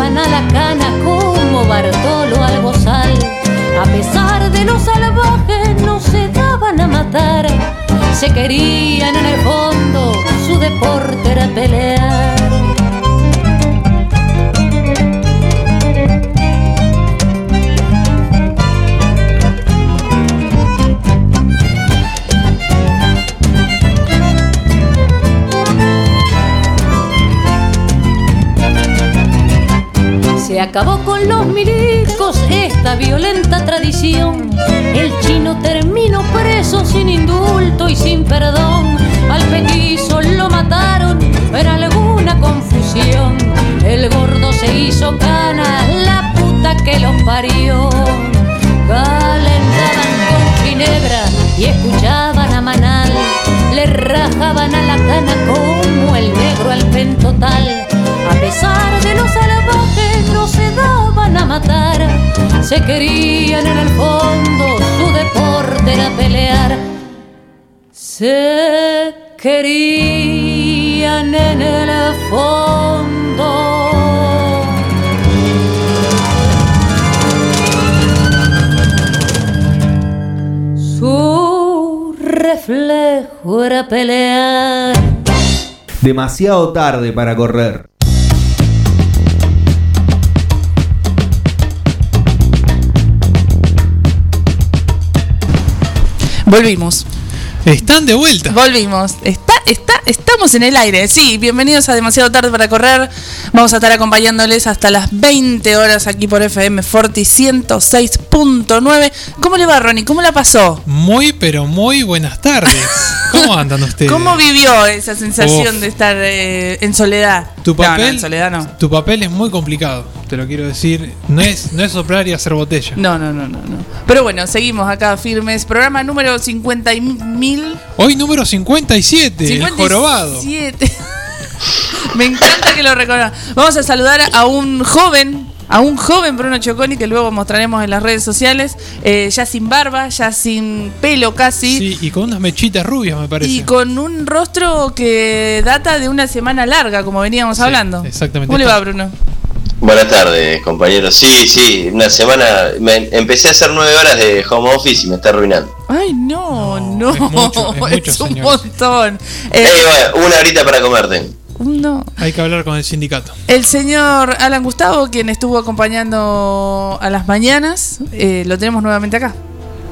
A la cana como Bartolo al bozal. A pesar de los salvajes no se daban a matar, se querían en el fondo, su deporte era pelear. Acabó con los milicos esta violenta tradición. El chino terminó preso sin indulto y sin perdón. Al petizo lo mataron por alguna confusión. El gordo se hizo cana, la puta que los parió. Calentaban con ginebra y escuchaban a Manal. Le rajaban a la cana como el negro al pentotal. A pesar de los matar, se querían en el fondo, su deporte era pelear. Se querían en el fondo. Su reflejo era pelear. Demasiado tarde para correr. Volvimos. Están de vuelta. Volvimos. Está, está, estamos en el aire. Sí, bienvenidos a Demasiado Tarde para Correr. Vamos a estar acompañándoles hasta las 20 horas aquí por FM Forti 106.9. ¿Cómo le va, Ronnie? ¿Cómo la pasó? Muy, pero muy buenas tardes. ¿Cómo andan ustedes? ¿Cómo vivió esa sensación de estar eh, en soledad? Tu papel, no, en soledad no. Tu papel es muy complicado, te lo quiero decir. No es, no es soplar y hacer botella. No, no, no, no, no. Pero bueno, seguimos acá firmes. Programa número 50 y mil. Hoy número 57. 57. Me encanta que lo reconozcan. Vamos a saludar a un joven a un joven Bruno Choconi que luego mostraremos en las redes sociales, eh, ya sin barba, ya sin pelo casi. Sí, y con unas mechitas rubias, me parece. Y con un rostro que data de una semana larga, como veníamos hablando. Exactamente. ¿Cómo le va, Bruno? Buenas tardes, compañeros. Sí, sí, una semana. me- empecé a hacer nueve horas de home office y me está arruinando. Ay, no, no. es mucho, es mucho, un montón. Eh, Eh, bueno, una horita para comerte. no. Hay que hablar con el sindicato. El señor Alan Gustavo, quien estuvo acompañando a las mañanas, eh, lo tenemos nuevamente acá.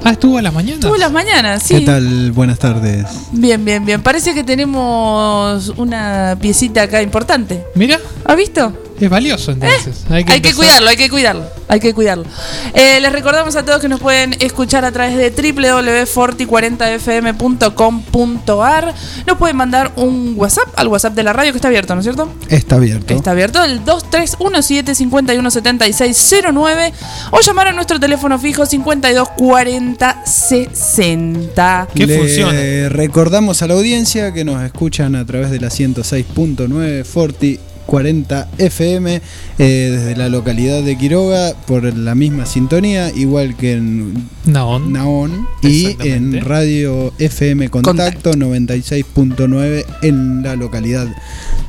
Ah, estuvo a las mañanas. Estuvo a las mañanas, sí. ¿Qué tal? Buenas tardes. Bien, bien, bien. Parece que tenemos una piecita acá importante. Mira, ¿Ha visto? Es valioso entonces. Hay que, cuidarlo, hay que cuidarlo, hay que cuidarlo. Eh, les recordamos a todos que nos pueden escuchar a través de www.forti40fm.com.ar. Nos pueden mandar un WhatsApp al WhatsApp de la radio que está abierto, ¿no es cierto? Está abierto. Está abierto el 2317-517609 o llamar a nuestro teléfono fijo 524060. ¿Qué Le funciona? recordamos a la audiencia que nos escuchan a través de la 106.9 Forti 1040 FM eh, desde la localidad de Quiroga por la misma sintonía, igual que en Naon. Naon y en Radio FM Contacto 96.9 en la localidad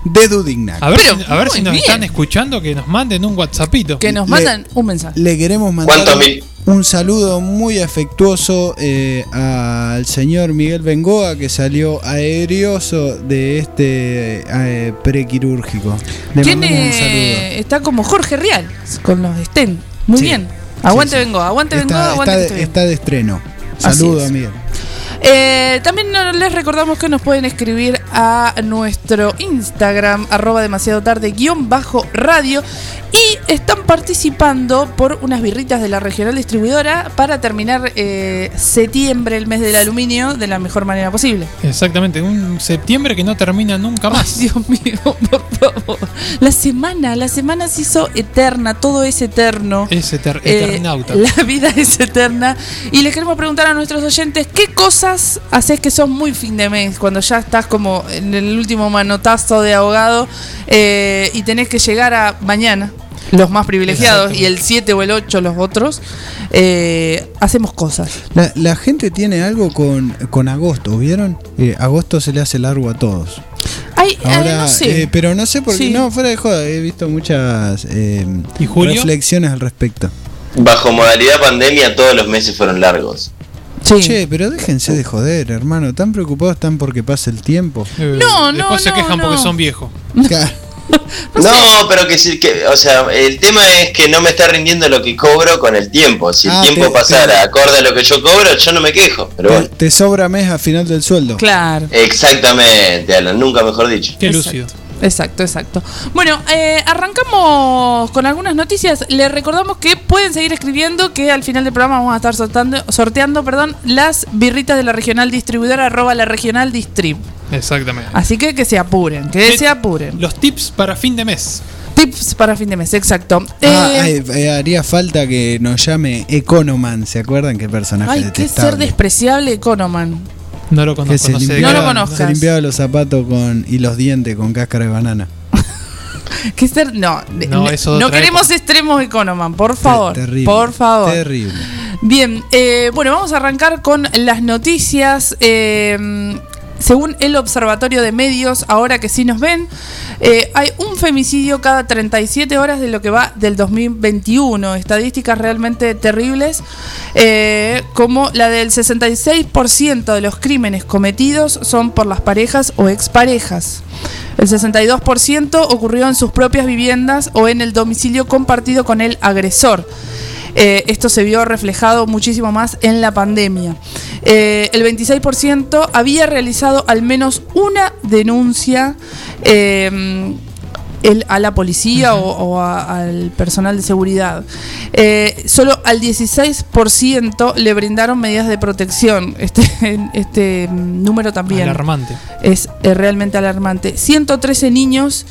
de Dudignac. A ver, Pero si, a ver si nos bien. están escuchando, que nos manden un WhatsAppito. Que nos Le- mandan un mensaje. Le queremos mandar ¿Cuántos mil? Un saludo muy afectuoso eh, al señor Miguel Bengoa que salió aerioso de este eh, prequirúrgico. Le Tiene, mandamos un saludo. está como Jorge Real con los Sten. Muy Sí. bien. Aguante Sí, sí. vengo, aguante Está, aguante está que de, está de estreno. Saludo Miguel. Eh, también les recordamos que nos pueden escribir a nuestro Instagram, arroba demasiado tarde, guion bajo radio. Y están participando por unas birritas de la regional distribuidora para terminar eh, septiembre, el mes del aluminio, de la mejor manera posible. Exactamente, un septiembre que no termina nunca más. Dios mío, por favor. La semana, la semana se hizo eterna, todo es eterno. Es eter- Eh, eternauta. la vida es eterna. Y les queremos preguntar a nuestros oyentes, ¿qué cosas haces que son muy fin de mes? Cuando ya estás como en el último manotazo de ahogado eh, y tenés que llegar a mañana, los más privilegiados, y el 7 o el 8 los otros, eh, hacemos cosas. La, la gente tiene algo con, con agosto, ¿vieron? Eh, agosto se le hace largo a todos. Ay, ay, Ahora, no sé. eh, pero no sé por qué. Sí. No, fuera de joda, he visto muchas eh, ¿Y reflexiones al respecto. Bajo modalidad pandemia todos los meses fueron largos. Sí. Che, pero déjense de joder, hermano. Tan preocupados están porque pase el tiempo. Eh, No, no, Después se no, quejan porque no. son viejos. Claro. No, pero que sí, que, o sea, el tema es que no me está rindiendo lo que cobro con el tiempo. Si el Ah, tiempo te- pasara te- acorde a lo que yo cobro, yo no me quejo. Pero Te, bueno, te sobra mes a final del sueldo. Claro. exactamente, Alan, nunca mejor dicho. Qué Exacto. lúcido. Exacto, exacto. Bueno, eh, arrancamos con algunas noticias. Les recordamos que pueden seguir escribiendo, que al final del programa vamos a estar sorteando, sorteando perdón, las birritas de la regional distribuidora, arroba la regional distrib. Exactamente. Así que que se apuren, que ¿Qué- se apuren. Los tips para fin de mes. Tips para fin de mes, exacto. Ah, Eh, ay, eh, haría falta que nos llame Economan. ¿Se acuerdan qué personaje ay, qué ser detestable? despreciable Economan. No lo que conozco, se no limpiaba, No lo conozco. se limpiaba los zapatos con y los dientes con cáscara de banana. Qué ser, no, No, no, eso otra queremos época. extremos Economan, por favor. Terrible, por favor. Terrible. Bien, eh, bueno, vamos a arrancar con las noticias. Eh, según el Observatorio de Medios, ahora que sí nos ven, eh, hay un femicidio cada 37 horas de lo que va del 2021. Estadísticas realmente terribles, eh, como la del 66% de los crímenes cometidos son por las parejas o exparejas. El 62% ocurrió en sus propias viviendas o en el domicilio compartido con el agresor. Eh, esto se vio reflejado muchísimo más en la pandemia. Eh, el 26% había realizado al menos una denuncia eh, el- a la policía o, o a- al personal de seguridad. Eh, solo al 16% le brindaron medidas de protección. Este, este número también Alarmante. es realmente alarmante. 113 niños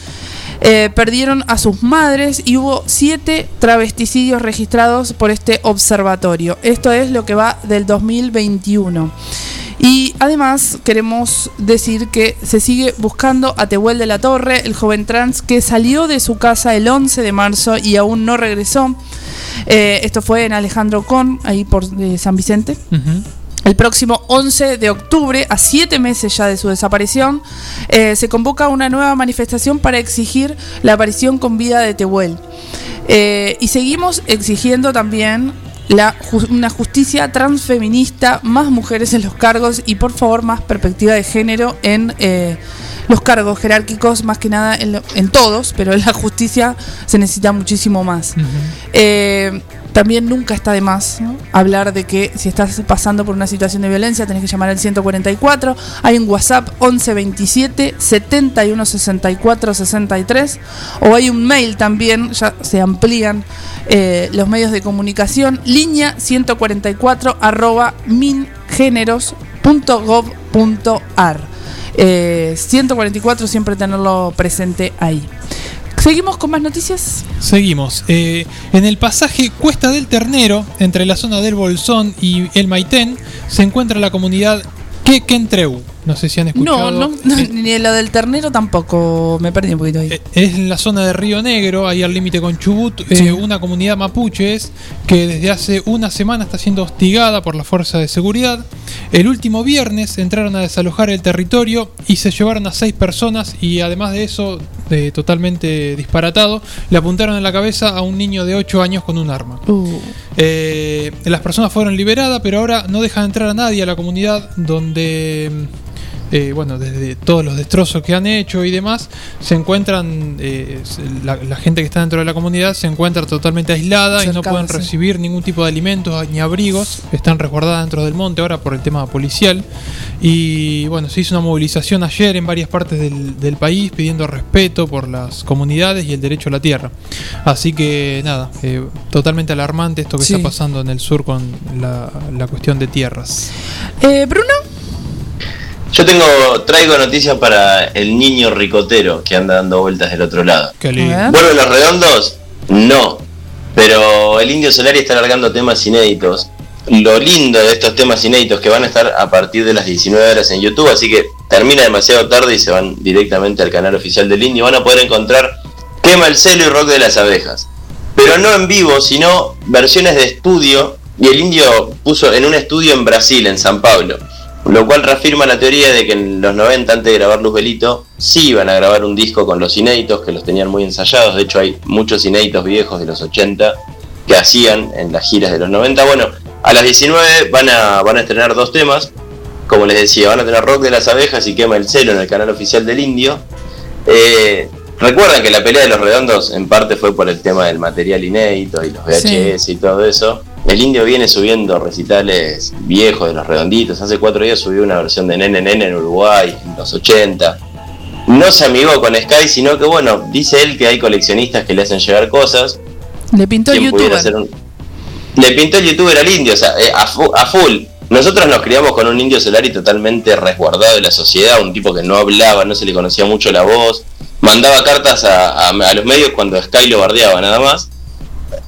eh, perdieron a sus madres y hubo 7 travesticidios registrados por este observatorio. Esto es lo que va del 2021. Y además queremos decir que se sigue buscando a Tehuel de la Torre, el joven trans que salió de su casa el 11 de marzo y aún no regresó. Eh, esto fue en Alejandro Con, ahí por eh, San Vicente. El próximo 11 de octubre, a siete meses ya de su desaparición, eh, se convoca una nueva manifestación para exigir la aparición con vida de Tehuel. Eh, y seguimos exigiendo también la una justicia transfeminista, más mujeres en los cargos y por favor más perspectiva de género en eh, los cargos jerárquicos, más que nada en, lo- en todos, pero en la justicia se necesita muchísimo más. También nunca está de más hablar de que si estás pasando por una situación de violencia tenés que llamar al 144. Hay un WhatsApp 1127 71 64 63 o hay un mail también, ya se amplían eh, los medios de comunicación, línea 144 arroba mingeneros.gov.ar. Eh, 144 siempre tenerlo presente ahí. Seguimos con más noticias. Seguimos. Eh, en el pasaje Cuesta del Ternero, entre la zona del Bolsón y el Maitén, se encuentra la comunidad Quequentreu. No sé si han escuchado. no, no, Eh, ni lo del ternero tampoco. Me perdí un poquito ahí. Eh, Es en la zona de Río Negro, ahí al límite con Chubut, eh, una comunidad mapuche es que desde hace una semana está siendo hostigada por la fuerza de seguridad. El último viernes entraron a desalojar el territorio y se llevaron a seis personas y además de eso, eh, totalmente disparatado, le apuntaron en la cabeza a un niño de 8 años con un arma. Uh, Eh, las personas fueron liberadas, pero ahora no dejan entrar a nadie a la comunidad donde, eh, bueno, desde todos los destrozos que han hecho y demás, se encuentran, eh, la, la gente que está dentro de la comunidad se encuentra totalmente aislada y no pueden sí. recibir ningún tipo de alimentos ni abrigos, están resguardadas dentro del monte ahora por el tema policial. Y bueno, se hizo una movilización ayer en varias partes del, del país pidiendo respeto por las comunidades y el derecho a la tierra. Así que nada, eh, totalmente alarmante esto que Sí. está pasando en el sur con la, la cuestión de tierras. eh, Bruno, Yo tengo, traigo noticias para el niño ricotero que anda dando vueltas del otro lado. Qué lindo. ¿Vuelven los redondos? No. Pero el Indio Solari está largando temas inéditos. Lo lindo de estos temas inéditos que van a estar a partir de las 19 horas en YouTube, así que termina demasiado tarde y se van directamente al canal oficial del Indio. Van a poder encontrar Quema el celo y Rock de las abejas. Pero no en vivo, sino versiones de estudio. Y el Indio puso en un estudio en Brasil, en San Pablo. Lo cual reafirma la teoría de que en los 90, antes de grabar Luz Belito, sí iban a grabar un disco con los inéditos, que los tenían muy ensayados. De hecho, hay muchos inéditos viejos de los 80 que hacían en las giras de los 90. Bueno, a las 19 van a, van a estrenar dos temas. Como les decía, van a tener Rock de las Abejas y Quema el Celo en el canal oficial del Indio. Eh, Recuerdan que la pelea de los redondos en parte fue por el tema del material inédito y los VHS y todo eso. El indio viene subiendo recitales viejos de los redonditos. Hace cuatro días subió una versión de Nene Nene en Uruguay, en los 80. No se amigó con Sky, sino que bueno, dice él que hay coleccionistas que le hacen llegar cosas. le pintó ¿Quién pudiera youtuber. un- Le pintó el youtuber al indio, o sea, eh, a, fu- a full. Nosotros nos criamos con un indio Solari totalmente resguardado de la sociedad, un tipo que no hablaba, no se le conocía mucho la voz, mandaba cartas a, a- a los medios cuando Sky lo bardeaba nada más.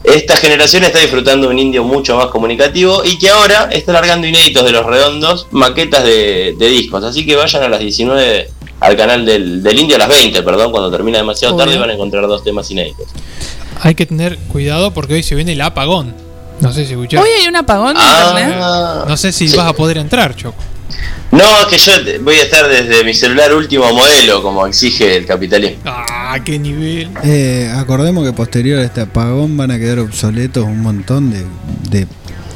Esta generación está disfrutando de un indio mucho más comunicativo y que ahora está largando inéditos de los redondos, maquetas de, de discos. Así que vayan a las 19 al canal del, del indio, a las 20, perdón, cuando termina demasiado tarde Obvio. van a encontrar dos temas inéditos. Hay que tener cuidado porque hoy se viene el apagón. No sé si escucharon. Hoy hay un apagón internet. Ah, No sé si sí. vas a poder entrar, Choco. No, es que yo voy a estar desde mi celular último modelo, como exige el capitalismo. Ah, qué nivel. Eh, acordemos que posterior a este apagón van a quedar obsoletos un montón de, de,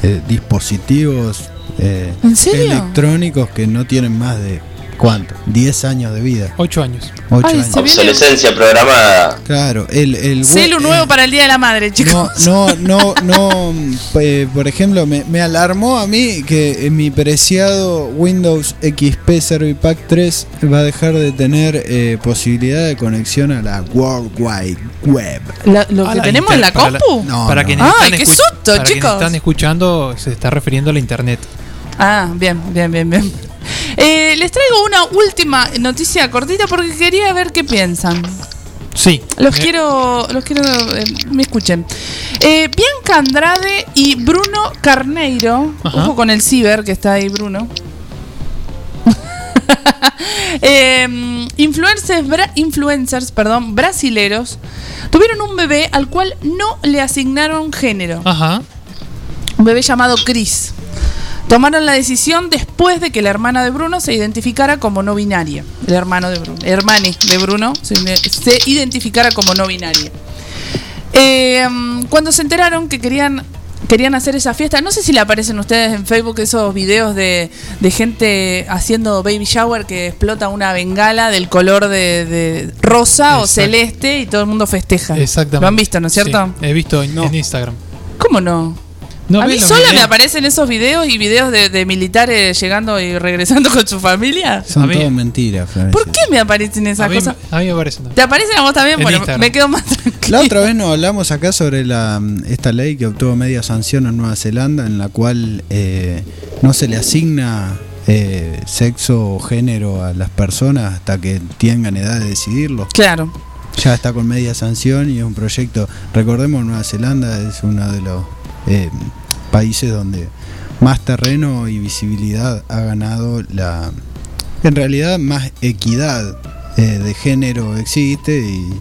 eh, dispositivos eh, electrónicos que no tienen más de ¿cuánto? 10 años de vida. Ocho años. 8 Ay, años. Obsolescencia programada. Claro, el, el Celu nuevo eh, para el Día de la Madre, No, chicos. no, no, no. eh, por ejemplo, me, me alarmó a mí que eh, mi preciado Windows XP Servipack 3 va a dejar de tener eh, posibilidad de conexión a la World Wide Web. La- lo que tenemos en la compu. No, para no. quienes Ay, están qué susto, para quienes chicos. están escuchando, se está refiriendo a la internet. Ah, bien, bien, bien, bien. Eh, les traigo una última noticia cortita porque quería ver qué piensan. Sí. Los Eh, quiero, los quiero, eh, me escuchen. Eh, Bianca Andrade y Bruno Carneiro, Ajá. ojo con el ciber que está ahí Bruno. Eh, influencers, bra- influencers perdón, brasileros tuvieron un bebé al cual no le asignaron género. Ajá. Un bebé llamado Chris. Tomaron la decisión después de que la hermana de Bruno se identificara como no binaria. El hermano de Bruno. Hermane de Bruno se, se identificara como no binaria. Eh, mm, cuando se enteraron que querían querían hacer esa fiesta, no sé si le aparecen ustedes en Facebook esos videos de, de gente haciendo baby shower que explota una bengala del color de, de rosa o celeste y todo el mundo festeja. Exactamente. ¿Lo han visto, no es cierto? Sí, he visto en, No. en Instagram. ¿Cómo no? No a mí sola me videos? aparecen esos videos y videos de, de militares llegando y regresando con su familia. Son todo mentiras. ¿Por qué me aparecen esas A mí, cosas? a mí me parece. no. ¿Te aparecen a vos también? En Bueno, Instagram. me quedo más tranquila. La otra vez nos hablamos acá sobre la, esta ley que obtuvo media sanción en Nueva Zelanda, en la cual eh, no se le asigna eh, sexo o género a las personas hasta que tengan edad de decidirlo. Claro. Ya está con media sanción y es un proyecto. Recordemos, Nueva Zelanda es uno de los eh, países donde más terreno y visibilidad ha ganado la, en realidad más equidad eh, de género existe y,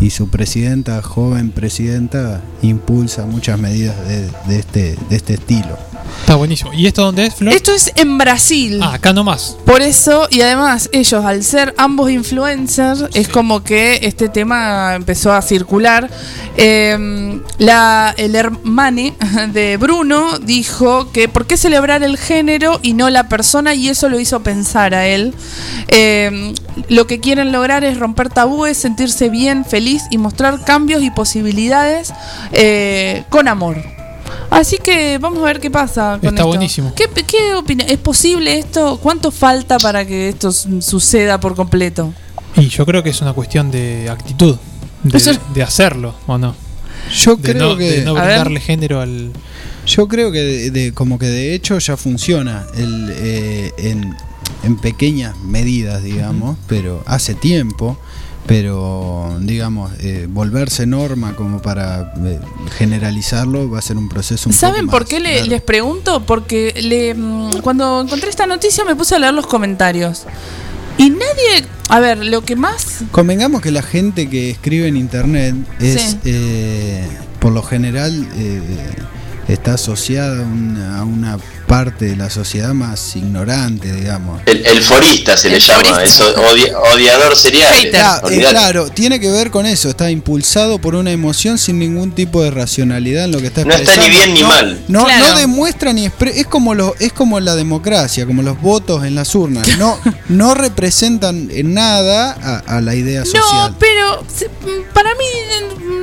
y su presidenta, joven presidenta, impulsa muchas medidas de, de este, de este estilo. Está buenísimo. ¿Y esto dónde es, Flor? Esto es en Brasil. Ah, acá nomás. Por eso, y además ellos, al ser ambos influencers, es como que este tema empezó a circular. Eh, la, el hermane de Bruno dijo que por qué celebrar el género y no la persona, y eso lo hizo pensar a él. Eh, lo que quieren lograr es romper tabúes, sentirse bien, feliz y mostrar cambios y posibilidades eh, con amor. Así que vamos a ver qué pasa con Está esto. buenísimo. ¿Qué, qué opina? ¿Es posible esto? ¿Cuánto falta para que esto suceda por completo? Y yo creo que es una cuestión de actitud. De, Eso- de hacerlo, ¿o no? Yo De creo no, que de no brindarle género al. Yo creo que de, de- como que de hecho ya funciona el, eh, en, en pequeñas medidas, digamos, pero hace tiempo. Pero, digamos, eh, volverse norma como para eh, generalizarlo va a ser un proceso un ¿Saben poco por más qué le- les pregunto? Porque le, mm, cuando encontré esta noticia me puse a leer los comentarios. Y nadie... A ver, lo que más... Convengamos que la gente que escribe en internet es, Sí. eh, por lo general, eh, está asociada a una, a una parte de la sociedad más ignorante, digamos. El, el forista se El le llama, eso, odi- odiador serial. Eh, claro, tiene que ver con eso, está impulsado por una emoción sin ningún tipo de racionalidad en lo que está No está ni expresando. bien ni No- mal. No, Claro. no demuestra ni es como lo, es como la democracia, como los votos en las urnas. No, no representan en nada a, a la idea social. No, pero se- mm, para mí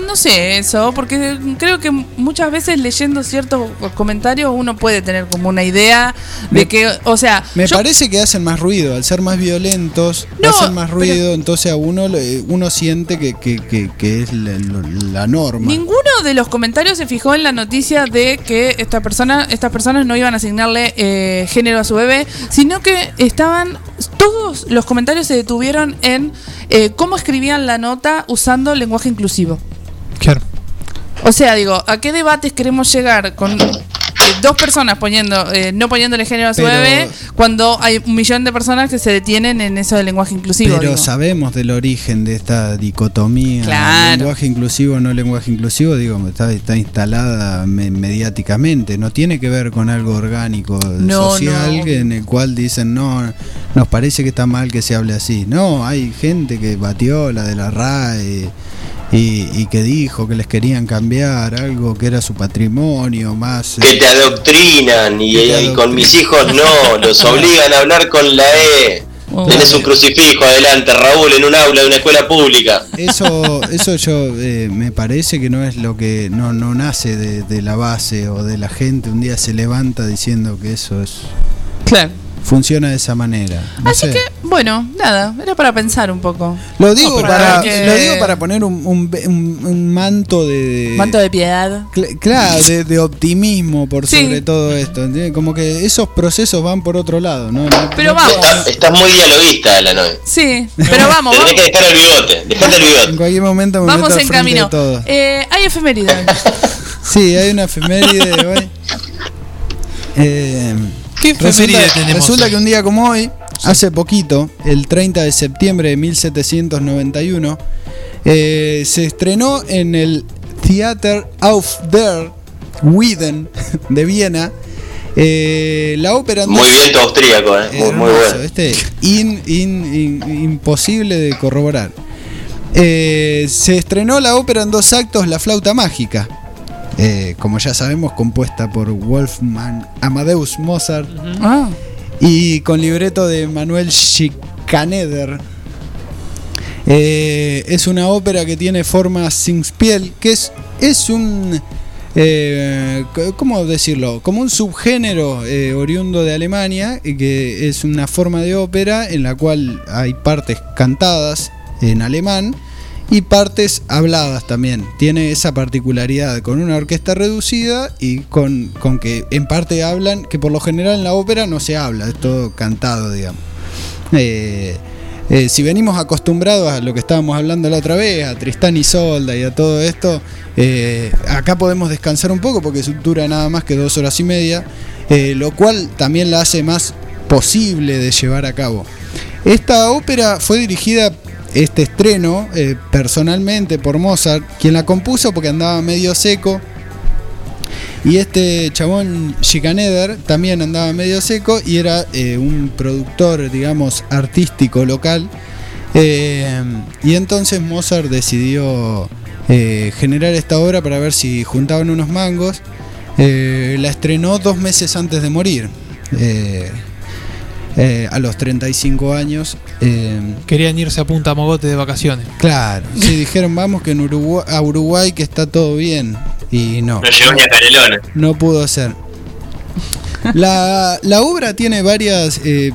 no sé eso, porque creo que muchas veces leyendo ciertos comentarios uno puede tener como una idea de Me- que, o sea, Me yo- parece que hacen más ruido, al ser más violentos, No, hacen más pero- ruido, entonces a uno le- uno siente que, que- que- que es la, la norma. Ninguno de los comentarios se fijó en la noticia de que esta persona, estas personas no iban a asignarle eh, género a su bebé, sino que estaban todos los comentarios se detuvieron en eh, cómo escribían la nota usando lenguaje inclusivo. Claro. O sea, digo, ¿a qué debates queremos llegar con dos personas poniendo, eh, no poniéndole género a su Pero- bebé, cuando hay un millón de personas que se detienen en eso del lenguaje inclusivo? Pero digo? sabemos del origen de esta dicotomía, Claro. lenguaje inclusivo no lenguaje inclusivo, digo, está, está instalada me- mediáticamente, no tiene que ver con algo orgánico No, social no. en el cual dicen no, nos parece que está mal que se hable así. No, hay gente que batió la de la RAE y, y que dijo que les querían cambiar algo que era su patrimonio más. Que eh, te adoctrinan y, con mis hijos no, los obligan a hablar con la E. Oh. Tenés un crucifijo adelante, Raúl, en un aula de una escuela pública. Eso, eso yo eh, me parece que no es lo que no, no nace de, de la base o de la gente. Un día se levanta diciendo que eso es Claro. Funciona de esa manera. No Así sé. que, bueno, nada, era para pensar un poco. lo digo No, para que- lo digo para poner un, un, un- un manto de Manto de piedad. Cl- Claro, de, de optimismo por Sí. sobre todo esto. ¿entiendes? Como que esos procesos van por otro lado, ¿no? No- Pero no- vamos. Estás, estás muy dialoguista, Alanoe. Sí, pero vamos, Tenés vamos. que dejar el bigote, dejate el En bigote. cualquier momento me Vamos meto en camino. Eh, hay efemérides. Sí, hay una efeméride hoy. Eh, ¿Qué resulta, tenemos resulta hoy? que un día como hoy, hace poquito, el 30 de septiembre de 1791, eh, se estrenó en el Theater auf der Wieden de Viena eh, la ópera en Muy dos- bien tu austríaco, eh. Muy, bueno. este, in- in- in- imposible de corroborar. Eh, se estrenó la ópera en dos actos, La flauta mágica. Eh, como ya sabemos, compuesta por Wolfgang Amadeus Mozart Ah, y con libreto de Manuel Schikaneder. Eh, es una ópera que tiene forma Singspiel, que es, es un. eh, ¿Cómo decirlo? Como un subgénero eh, oriundo de Alemania, y que es una forma de ópera en la cual hay partes cantadas en alemán y partes habladas también. Tiene esa particularidad con una orquesta reducida y con, con que en parte hablan, que por lo general en la ópera no se habla, es todo cantado, digamos. Eh, eh, si venimos acostumbrados a lo que estábamos hablando la otra vez, a Tristán y Solda y a todo esto, eh, acá podemos descansar un poco porque dura nada más que dos horas y media, lo cual también la hace más posible de llevar a cabo. Esta ópera fue dirigida, este estreno, eh, personalmente por Mozart, quien la compuso porque andaba medio seco. Y este chabón Schikaneder también andaba medio seco y era eh, un productor, digamos, artístico local. Eh, y entonces Mozart decidió generar esta obra para ver si juntaban unos mangos. La estrenó dos meses antes de morir, eh, a los 35 años. eh, Querían irse a Punta Mogote de vacaciones. claro, sí, dijeron vamos que en Uruguay, a Uruguay que está todo bien. Y no, No llegó ni a Canelones. no pudo ser. La, la obra tiene varias, eh,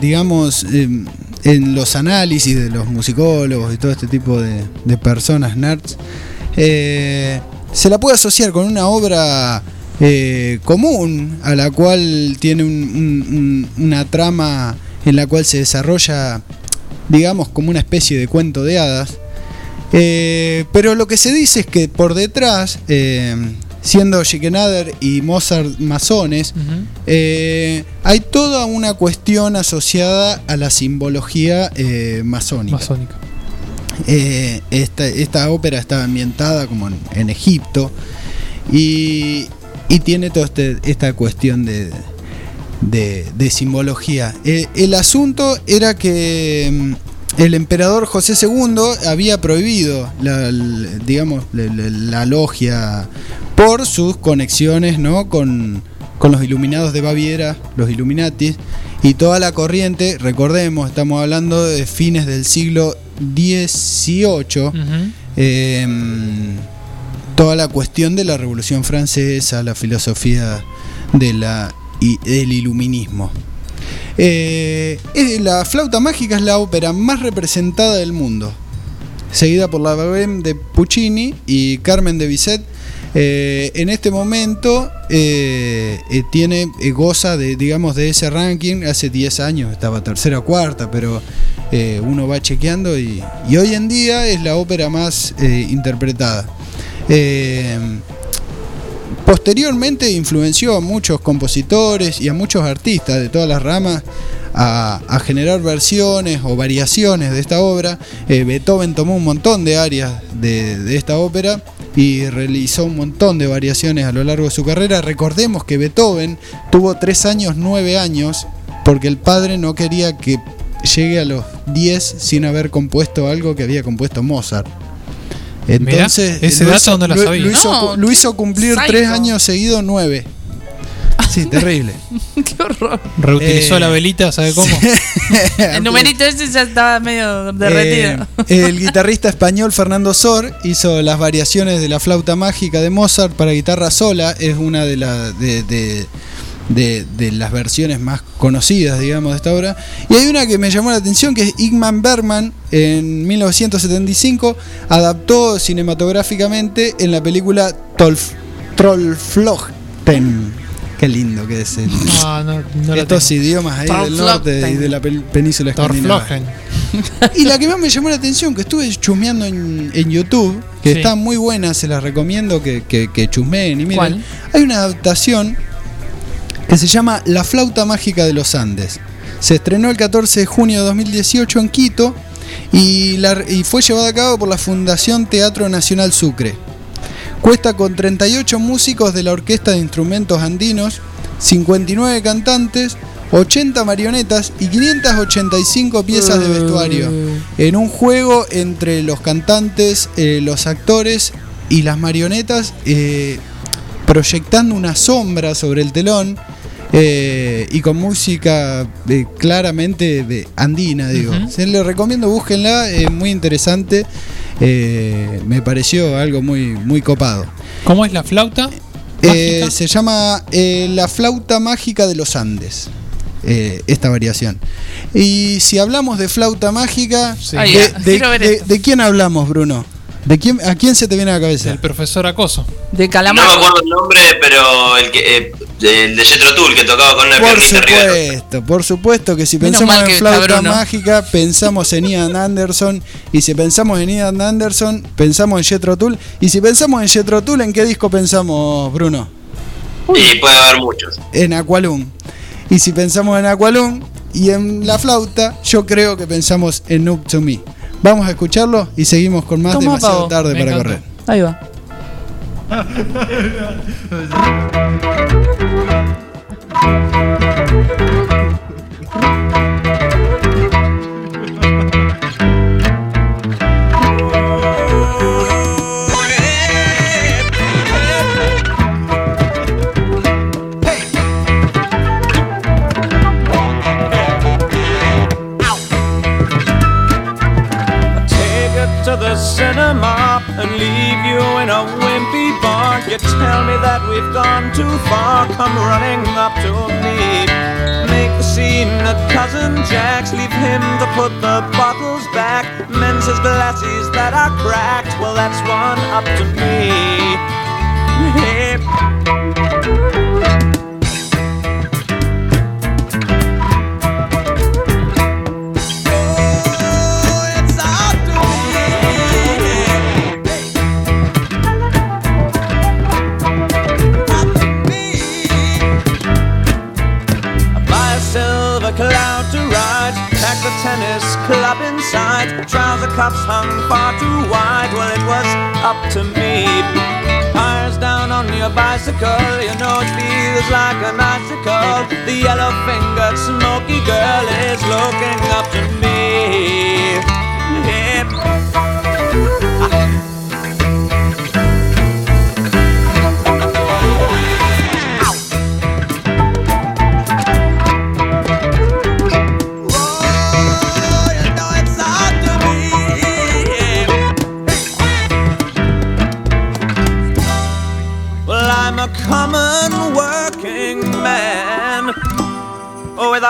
digamos, eh, en los análisis de los musicólogos y todo este tipo de, de personas nerds, eh, se la puede asociar con una obra eh, común a la cual tiene un- un- un- una trama en la cual se desarrolla, digamos, como una especie de cuento de hadas. Eh, pero lo que se dice es que por detrás, eh, siendo Schickenader y Mozart masones, hay toda una cuestión asociada a la simbología masónica. Masónica. Esta, esta ópera está ambientada como en, en Egipto y, y tiene toda este- esta cuestión de, de- de simbología. Eh, el asunto era que mm, el emperador José II había prohibido la, digamos, la, logia por sus conexiones ¿no? con, con los iluminados de Baviera, los Illuminatis, y toda la corriente, recordemos, estamos hablando de fines del siglo XVIII, eh, toda la cuestión de la Revolución Francesa, la filosofía de la, y del iluminismo. Eh, la flauta mágica es la ópera más representada del mundo, seguida por la Bohème de Puccini y Carmen de Bizet. Eh, en este momento eh, tiene goza de digamos de ese ranking hace 10 años estaba tercera o cuarta pero uno va chequeando y, hoy en día es la ópera más interpretada Eh, posteriormente influenció a muchos compositores y a muchos artistas de todas las ramas a, generar versiones o variaciones de esta obra. Eh, Beethoven tomó un montón de áreas de, esta ópera y realizó un montón de variaciones a lo largo de su carrera. Recordemos que Beethoven tuvo tres años, nueve años, porque el padre no quería que llegue a los 10 sin haber compuesto algo que había compuesto Mozart. Entonces, Mirá, ese lo dato hizo- no lo lo- sabía. lo hizo, No, lo hizo cumplir psycho. tres años seguidos, nueve. Sí, terrible. Qué horror. Reutilizó Eh, la velita, ¿sabe cómo? El numerito ese ya estaba medio derretido. Eh, el guitarrista español Fernando Sor hizo las variaciones de la flauta mágica de Mozart para guitarra sola. Es una de, la- de, de- de- de las versiones más conocidas, digamos, de esta obra. Y hay una que me llamó la atención, que es Ingmar Bergman, en 1975, adaptó cinematográficamente en la película Tolf, Trollflöten. Qué lindo que es el- no, estos idiomas ahí del norte y de la península escandinava. Y la que más me llamó la atención, que estuve chusmeando en, en YouTube, que Sí. está muy buena, se las recomiendo que, que, que chusmeen y miren. ¿Cuál? Hay una adaptación que se llama La flauta mágica de los Andes. Se estrenó el 14 de junio de 2018 en Quito y, la- y fue llevada a cabo por la Fundación Teatro Nacional Sucre. Cuesta con 38 músicos de la Orquesta de Instrumentos Andinos, 59 cantantes, 80 marionetas y 585 piezas de vestuario. En un juego entre los cantantes, eh, los actores y las marionetas, eh, proyectando una sombra sobre el telón. Eh, y con música eh, claramente de andina, digo. Se les recomiendo, búsquenla, es muy interesante. eh, me pareció algo muy, muy copado. ¿Cómo es la flauta? Eh, se llama eh, La flauta mágica de los Andes. eh, esta variación. Y si hablamos de flauta mágica, de quién hablamos, Bruno? ¿De quién, ¿A quién se te viene a la cabeza? El profesor Acoso. De No calamar. me acuerdo el nombre, pero el que eh, el de Jetro Tull que tocaba con una Por supuesto, por supuesto que si Menos pensamos en que está flauta mágica, pensamos en Ian Anderson. Y si pensamos en Ian Anderson, pensamos en Jethro Tull. Y si pensamos en Jethro Tull, ¿en qué disco pensamos, Bruno? Y puede haber muchos. En Aqualung. Y si pensamos en Aqualung, Y en la flauta, yo creo que pensamos en Up to Me. Vamos a escucharlo y seguimos con más ¿Cómo, demasiado Pavo? tarde Me para correr. Ahí va. cinema and leave you in a wimpy bar. You tell me that we've gone too far. Come running up to me. Make the scene at cousin Jack's. Leave him to put the bottles back. Mends his glasses that are cracked. Well, that's one up to me. Hey. Tennis club inside. Trouser cuffs hung far too wide. Well, it was up to me. Tires down on your bicycle. You know it feels like an icicle. The yellow fingered smoky girl is looking up to me. Yeah.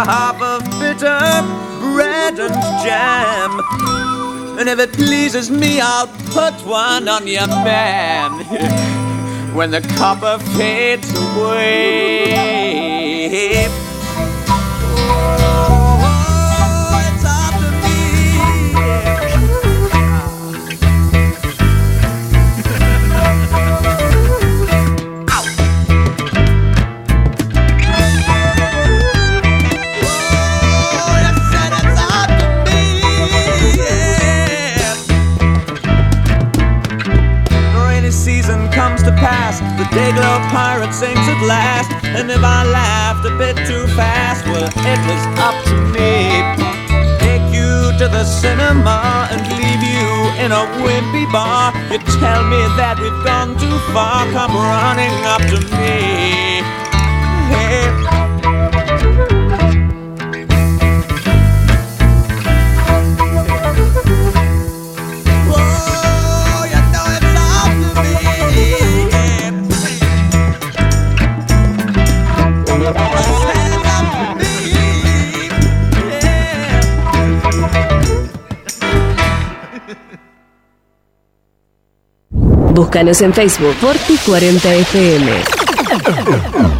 Half of bitter bread and jam. And if it pleases me, I'll put one on your man when the copper fades away. Pass. The day glow pirate sings at last. And if I laughed a bit too fast, well, it was up to me. Take you to the cinema and leave you in a wimpy bar. You tell me that we've gone too far. Come running up to me. Hey. Búscanos en Facebook Forti40FM.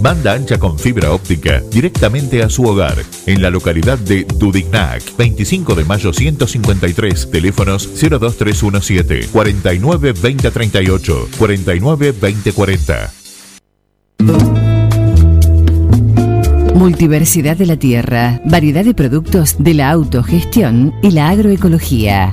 Banda ancha con fibra óptica directamente a su hogar. En la localidad de Dudignac, 25 de mayo 153, teléfonos 02317 49 2038 49 2040. Multiversidad de la tierra, variedad de productos de la autogestión y la agroecología.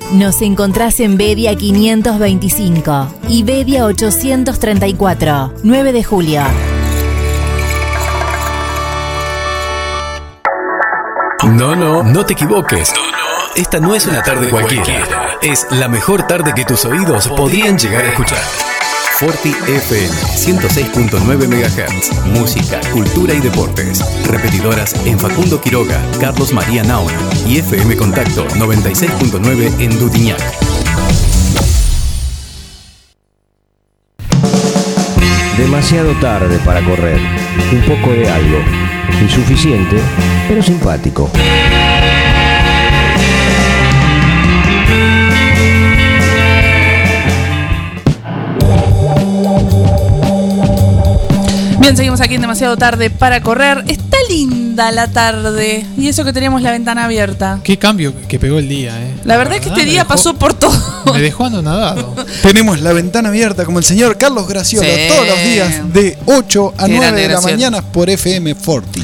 Nos encontrás en Bedia 525 y Bedia 834, 9 de julio. No, no, no te equivoques. Esta no es una tarde cualquiera. Es la mejor tarde que tus oídos podrían llegar a escuchar. Forti FM 106.9 MHz. Música, cultura y deportes. Repetidoras en Facundo Quiroga, Carlos María Naona y FM Contacto 96.9 en Dudiñac. Demasiado tarde para correr. Un poco de algo. Insuficiente, pero simpático. Bien, seguimos aquí en demasiado tarde para correr. Está linda la tarde. Y eso que teníamos la ventana abierta. Qué cambio que pegó el día, eh. La verdad es que este me día dejó- pasó por todo. Me dejó anonadado. Tenemos la ventana abierta como el señor Carlos Graciolo Sí. todos los días de 8 a Qué 9 grande de la mañana por FM 40.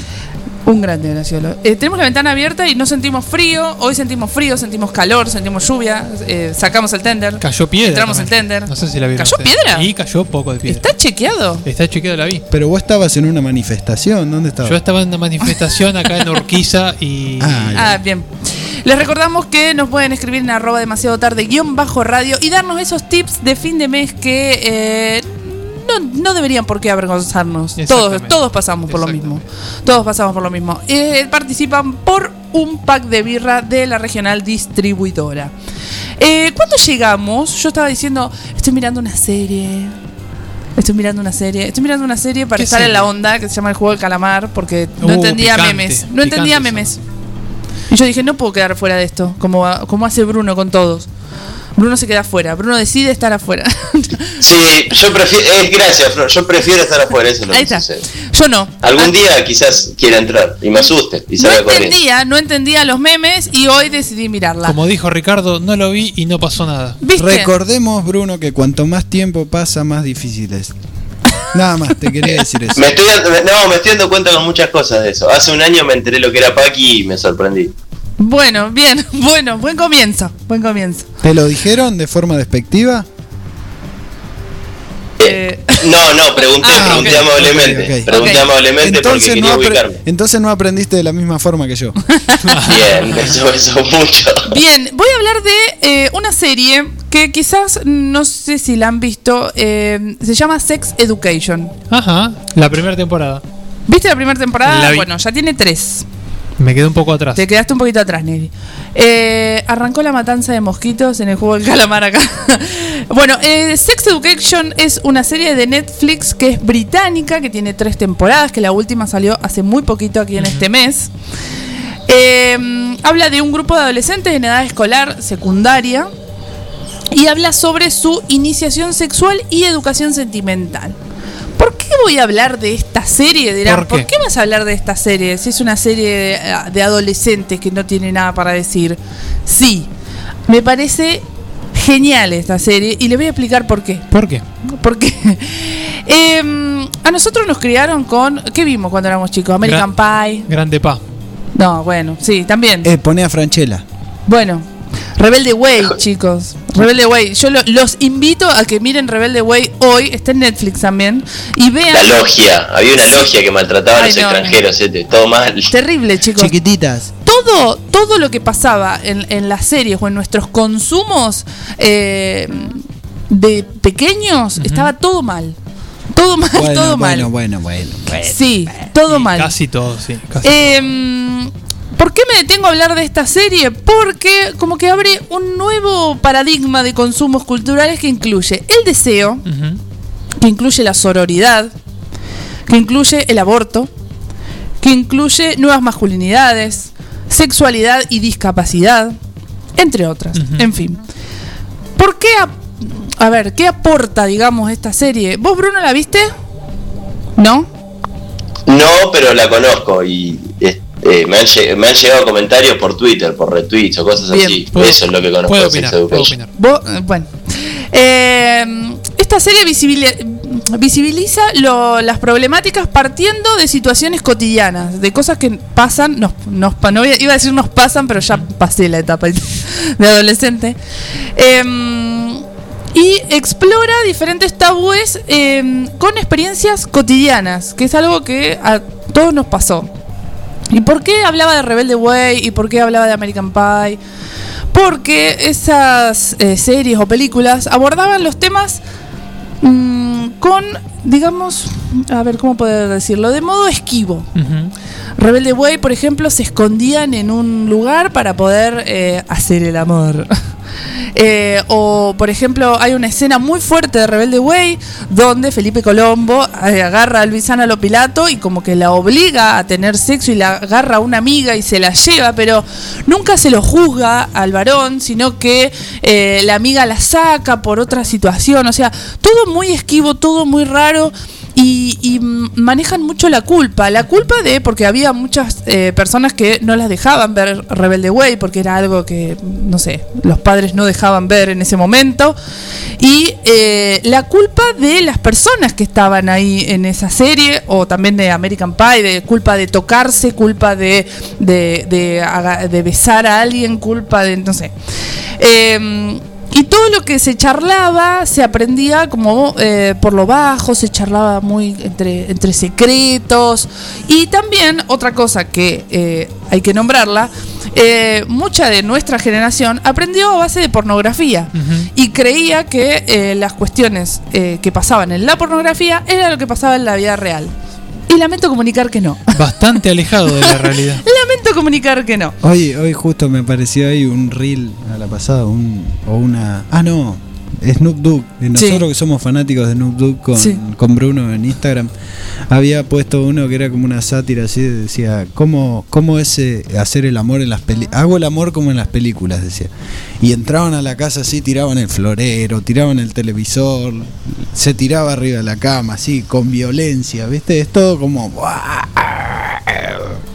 Un grande Graciolo. Eh, tenemos la ventana abierta y no sentimos frío. Hoy sentimos frío, sentimos calor, sentimos lluvia. eh, sacamos el tender. Cayó piedra. Entramos también. el tender. No sé si la vieron. ¿Cayó ustedes. piedra? Sí, cayó poco de piedra. ¿Está chequeado? Está chequeado, la vi. Pero vos estabas en una manifestación, ¿dónde estabas? Yo estaba en una manifestación acá en Urquiza y. Ah, bien. Les recordamos que nos pueden escribir en arroba demasiado tarde guion bajo radio y darnos esos tips de fin de mes que eh, no, no deberían por qué avergonzarnos. Todos, todos pasamos por lo mismo. Todos pasamos por lo mismo. Eh, participan por un pack de birra de la regional distribuidora. Eh, ¿Cuándo llegamos? Yo estaba diciendo, estoy mirando una serie. Estoy mirando una serie. Estoy mirando una serie para ¿Qué estar en serie? la onda que se llama El juego del calamar porque no Uh, entendía picante, memes. No entendía memes. Y yo dije, no puedo quedar fuera de esto, como, como hace Bruno con todos. Bruno se queda afuera. Bruno decide estar afuera. Sí, yo prefiero. Es gracias, Flor. Yo prefiero estar afuera, eso es lo Ahí que está. sucede. Yo no. Algún día quizás quiera entrar y me asuste y No salga entendía, no entendía los memes y hoy decidí mirarla. Como dijo Ricardo, no lo vi y no pasó nada. ¿Viste? Recordemos, Bruno, que cuanto más tiempo pasa, más difícil es. Nada más, te quería decir eso. Me estoy, no, me estoy dando cuenta con muchas cosas de eso. Hace un año me enteré lo que era Paki y me sorprendí. Bueno, bien, bueno, buen comienzo, buen comienzo. ¿Te lo dijeron de forma despectiva? Eh, No, no, pregunté, Ah, pregunté amablemente. Pregunté amablemente porque Entonces no, ubicarme. entonces no aprendiste de la misma forma que yo. Bien, eso, eso mucho. Bien, voy a hablar de eh, una serie que quizás no sé si la han visto. eh, se llama Sex Education. Ajá, la primera temporada. ¿Viste la primera temporada? La. Bueno, ya tiene tres. Me quedé un poco atrás. Te quedaste un poquito atrás, Nelly. Eh, arrancó la matanza de mosquitos en el juego del calamar acá. bueno, eh, Sex Education es una serie de Netflix que es británica, que tiene tres temporadas, que la última salió hace muy poquito aquí en este mes. Eh, habla de un grupo de adolescentes en edad escolar secundaria y habla sobre su iniciación sexual y educación sentimental. ¿Por qué voy a hablar de esta serie? Dirán, ¿Por ¿por qué? qué, vas a hablar de esta serie? Si es una serie de, eh, de adolescentes que no tiene nada para decir. Sí, me parece genial esta serie y le voy a explicar por qué. ¿Por qué? Porque em, a nosotros nos criaron con. ¿Qué vimos cuando éramos chicos? American Pie. Grande pa. No, bueno, sí, también. Eh, pone a Franchella. Bueno, Rebelde Way, chicos. Rebelde Way. Yo lo- los invito a que miren Rebelde Way hoy. Está en Netflix también. Y vean. La logia, había una logia que maltrataba a los no, extranjeros, este, todo mal. Terrible, chicos. Chiquititas. todo, todo lo que pasaba en, en las series o en nuestros consumos eh, de pequeños estaba todo mal. Todo mal, Bueno, todo mal. bueno, bueno, bueno, bueno. Sí, todo mal. Casi todo, sí. Casi Em, ¿Por qué me detengo a hablar de esta serie? Porque como que abre un nuevo paradigma de consumos culturales que incluye el deseo, que incluye la sororidad, que incluye el aborto, que incluye nuevas masculinidades, sexualidad y discapacidad, entre otras. En fin. ¿Por qué? A ver, ¿qué aporta, digamos, esta serie? ¿Vos, Bruno, la viste? ¿No? No, pero la conozco y este, me, han, lle- me han llegado comentarios por Twitter, por retweets o cosas Bien. así. Puedo- Eso es lo que conozco puedo de opinar, Education. Eh, bueno. Eh, esta serie visibili- visibiliza lo- las problemáticas partiendo de situaciones cotidianas, de cosas que pasan, nos, nos no iba iba a decir nos pasan, pero ya pasé la etapa de adolescente. Eh, y explora diferentes tabúes eh, con experiencias cotidianas, que es algo que a todos nos pasó. ¿Y por qué hablaba de Rebelde Way? ¿Y por qué hablaba de American Pie? Porque esas eh, series o películas abordaban los temas mm, con, digamos, a ver, ¿cómo poder decirlo? De modo esquivo. Rebelde Way, por ejemplo, se escondían en un lugar para poder eh, hacer el amor. Eh, o, por ejemplo, hay una escena muy fuerte de Rebelde Way donde Felipe Colombo eh, agarra a Luisana Lopilato y como que la obliga a tener sexo y la agarra a una amiga y se la lleva, pero nunca se lo juzga al varón, sino que eh, la amiga la saca por otra situación. O sea, todo muy esquivo, todo muy raro y, y, manejan mucho la culpa. La culpa de, porque había muchas eh, personas que no las dejaban ver Rebelde Way, porque era algo que, no sé, los padres no dejaban ver en ese momento. Y eh, la culpa de las personas que estaban ahí en esa serie, o también de American Pie, de culpa de tocarse, culpa de, de, de besar a alguien, culpa de, no sé. Eh, y todo lo que se charlaba se aprendía como eh, por lo bajo, se charlaba muy entre, entre secretos. Y también otra cosa que eh, hay que nombrarla, eh, mucha de nuestra generación aprendió a base de pornografía y creía que eh, las cuestiones eh, que pasaban en la pornografía era lo que pasaba en la vida real. Y lamento comunicar que no. Bastante alejado de la realidad. Lamento comunicar que no. Hoy, hoy justo me pareció ahí un reel a la pasada, un, o una... Ah, no, Snoop Dogg. Y nosotros que somos fanáticos de Snoop Dogg con, Sí. con Bruno en Instagram, había puesto uno que era como una sátira así, decía, ¿cómo, cómo es eh, hacer el amor en las películas? Hago el amor como en las películas, decía. Y entraban a la casa así, tiraban el florero, tiraban el televisor, se tiraba arriba de la cama, así, con violencia, ¿viste? Es todo como...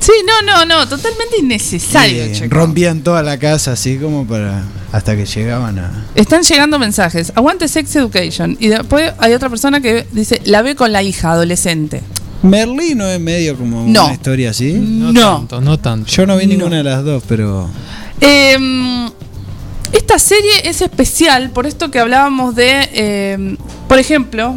Sí, no, no, no, totalmente innecesario, eh, rompían toda la casa así como para... hasta que llegaban a... Están llegando mensajes. Aguante Sex Education. Y después hay otra persona que dice, la ve con la hija adolescente. Merlí no es medio como No. una historia así. No No. tanto, no tanto. Yo no vi ninguna de las dos, pero. Eh, esta serie es especial por esto que hablábamos de, eh, por ejemplo,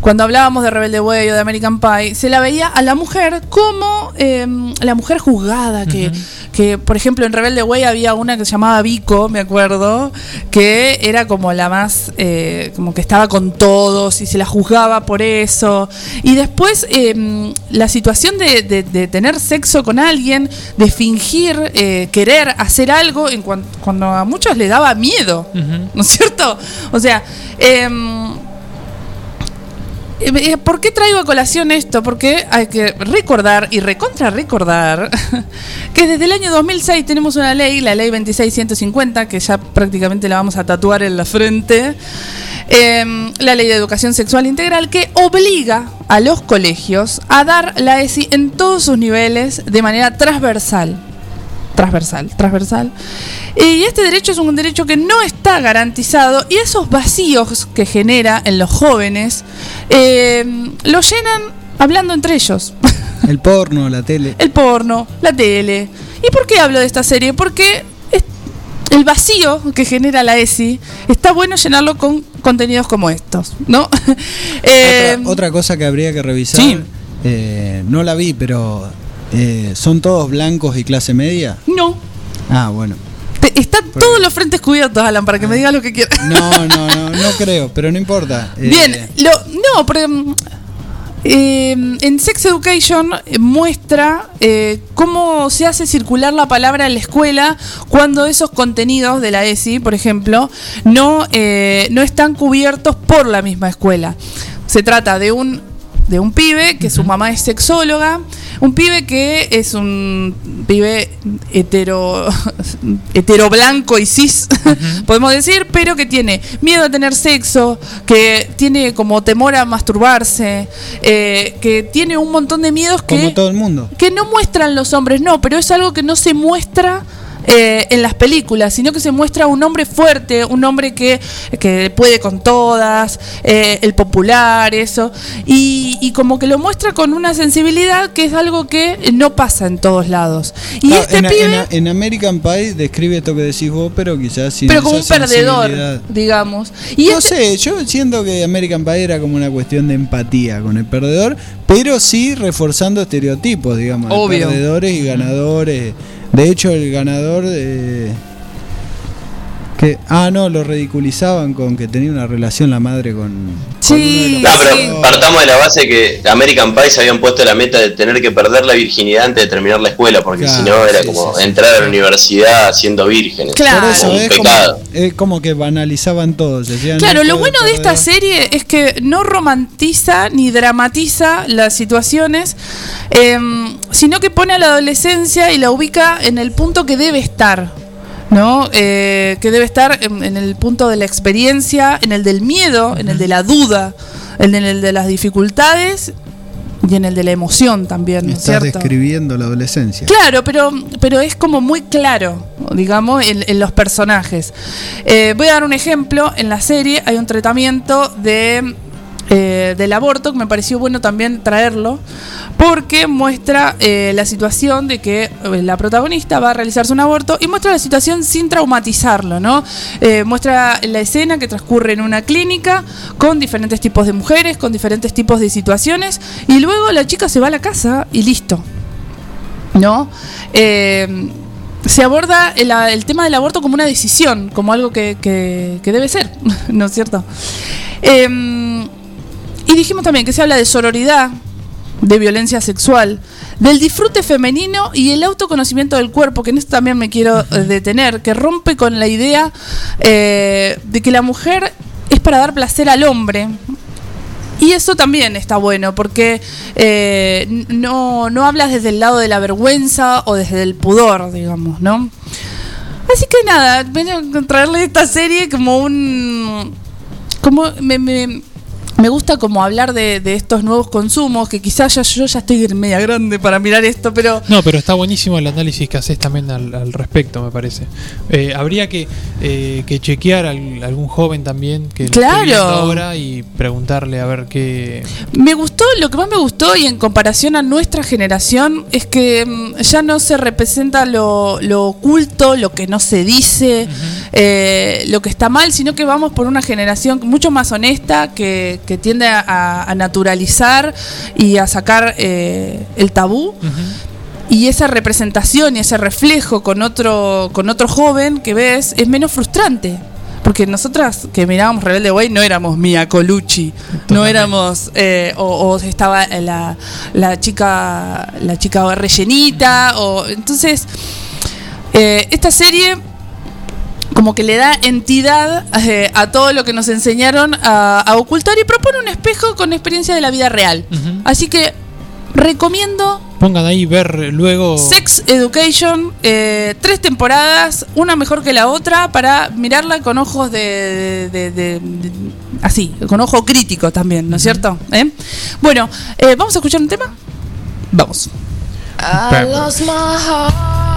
cuando hablábamos de Rebelde Way o de American Pie, se la veía a la mujer como eh, la mujer juzgada, que, que por ejemplo en Rebelde Way había una que se llamaba Vico, me acuerdo, que era como la más, eh, como que estaba con todos y se la juzgaba por eso. Y después eh, la situación de, de- de tener sexo con alguien, de fingir eh, querer hacer algo, en cuan- cuando a muchos le daba miedo, ¿no es cierto? O sea, em, ¿Por qué traigo a colación esto? Porque hay que recordar y recontra recordar que desde el año 2006 tenemos una ley, la ley 26150, que ya prácticamente la vamos a tatuar en la frente, eh, la ley de educación sexual integral, que obliga a los colegios a dar la ESI en todos sus niveles de manera transversal transversal, transversal. Y este derecho es un derecho que no está garantizado y esos vacíos que genera en los jóvenes eh, lo llenan hablando entre ellos. El porno, la tele. El porno, la tele. ¿Y por qué hablo de esta serie? Porque el vacío que genera la ESI está bueno llenarlo con contenidos como estos, ¿no? Eh, otra, otra cosa que habría que revisar. sí. eh, no la vi, pero. eh, ¿Son todos blancos y clase media? no. Ah, bueno. Están todos los frentes cubiertos, Alan, para que me digas lo que quieras. No, no, no, no creo, pero no importa. Eh, Bien, lo, no, pero mm, eh, en Sex Education eh, muestra eh, cómo se hace circular la palabra en la escuela cuando esos contenidos de la ESI, por ejemplo, no, eh, no están cubiertos por la misma escuela. Se trata de un de un pibe que su mamá es sexóloga, un pibe que es un pibe hetero, hetero blanco y cis, podemos decir, pero que tiene miedo a tener sexo, que tiene como temor a masturbarse, eh, que tiene un montón de miedos como que, todo el mundo. que no muestran los hombres, no, pero es algo que no se muestra eh, en las películas, sino que se muestra un hombre fuerte, un hombre que, que puede con todas, eh, el popular, eso, y, y como que lo muestra con una sensibilidad que es algo que no pasa en todos lados. Y Ah, este en, pibe, en- en American Pie describe esto que decís vos, pero quizás sin pero como un esa perdedor, sensibilidad. digamos. Y no este- sé, yo siento que American Pie era como una cuestión de empatía con el perdedor, pero sí reforzando estereotipos, digamos, de perdedores y ganadores. De hecho, el ganador eh, que ah no, lo ridiculizaban con que tenía una relación la madre con Sí, No, pero partamos de la base que American Pie se habían puesto la meta de tener que perder la virginidad antes de terminar la escuela, porque Claro, si no era sí, como sí, sí. entrar a la universidad siendo vírgenes. Por eso un es como, pecado. es como que banalizaban todo. decían, Claro, "No lo bueno de esta perder". serie es que no romantiza ni dramatiza las situaciones, em, sino que pone a la adolescencia y la ubica en el punto que debe estar. ¿No? Eh, que debe estar en, en el punto de la experiencia, en el del miedo, en el de la duda, en el de las dificultades y en el de la emoción también, ¿no es Estás cierto? describiendo la adolescencia. Claro, pero, pero es como muy claro, digamos, en, en los personajes. Eh, voy a dar un ejemplo. En la serie hay un tratamiento de, eh, del aborto que me pareció bueno también traerlo, porque muestra eh, la situación de que eh, la protagonista va a realizarse un aborto y muestra la situación sin traumatizarlo, ¿no? Eh, muestra la escena que transcurre en una clínica con diferentes tipos de mujeres, con diferentes tipos de situaciones, y luego la chica se va a la casa y listo. ¿no? Se aborda el, el tema del aborto como una decisión, como algo que, que- que debe ser, ¿no es cierto? Eh, y dijimos también que se habla de sororidad, de violencia sexual, del disfrute femenino y el autoconocimiento del cuerpo, que en esto también me quiero eh, detener, que rompe con la idea eh, de que la mujer es para dar placer al hombre. Y eso también está bueno, porque eh, no, no hablas desde el lado de la vergüenza o desde el pudor, digamos, ¿no? Así que nada, vengo a traerle esta serie como un... Como me, me, me gusta como hablar de, de estos nuevos consumos, que quizás ya, yo ya estoy media grande para mirar esto, pero... No, pero está buenísimo el análisis que haces también al, al respecto, me parece. Eh, habría que, eh, que chequear al- algún joven también que Claro. ahora y preguntarle a ver qué. Me gustó, lo que más me gustó y en comparación a nuestra generación es que mm, ya no se representa lo, lo oculto, lo que no se dice, eh, lo que está mal, sino que vamos por una generación mucho más honesta que, que tiende a, a naturalizar y a sacar eh, el tabú. Y esa representación y ese reflejo con otro, con otro joven que ves es menos frustrante. Porque nosotras que mirábamos Rebelde Way no éramos Mia Colucci, no éramos, eh, o, o estaba la, la chica la chica rellenita, o entonces eh, esta serie como que le da entidad eh, a todo lo que nos enseñaron a, a ocultar y propone un espejo con experiencia de la vida real. Así que recomiendo Pongan ahí ver luego. Sex Education, eh, tres temporadas, una mejor que la otra, para mirarla con ojos de, de- de- de- así, con ojo crítico también, ¿no es cierto? ¿Eh? Bueno, eh, vamos a escuchar un tema. Vamos. I lost my heart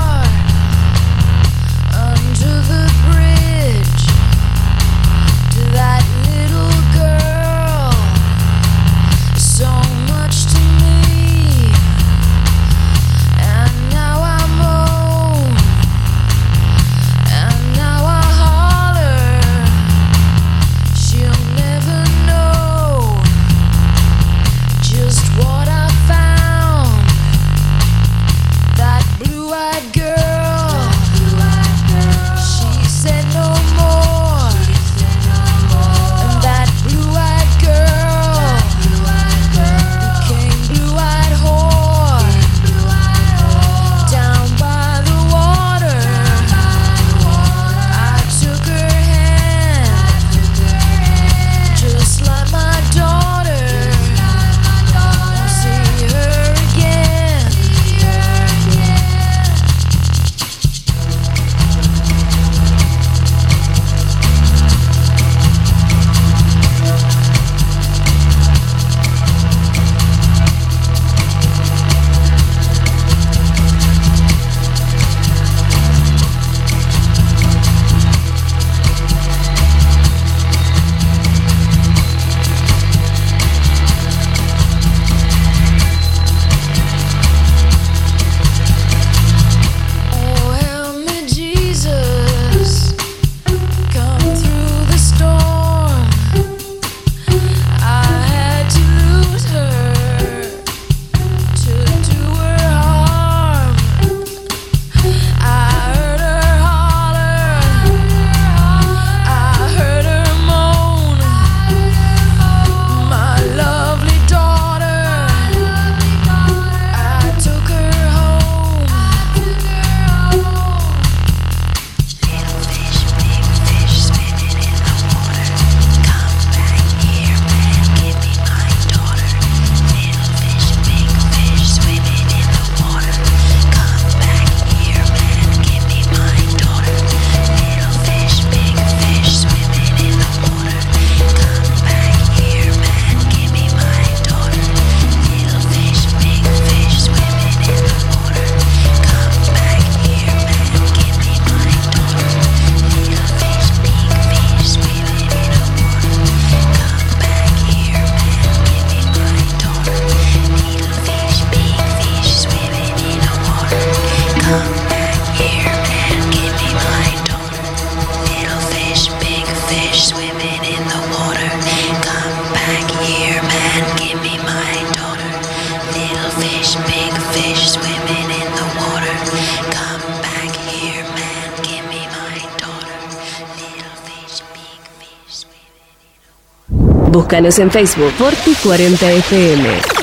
Búscanos en Facebook Forti40FM.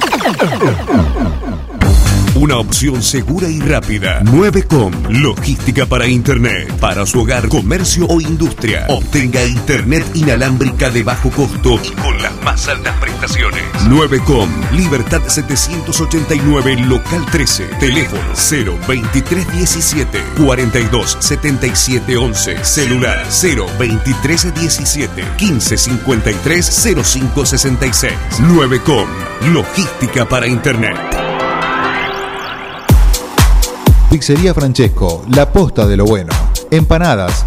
Una opción segura y rápida. 9com. Logística para Internet. Para su hogar, comercio o industria. Obtenga Internet inalámbrica de bajo costo más altas prestaciones. 9com. Libertad 789, local 13. Teléfono 02317 42 77 11. Celular 02317 1553 0566. 9com. Logística para Internet. Pizzería Francesco, la posta de lo bueno. Empanadas,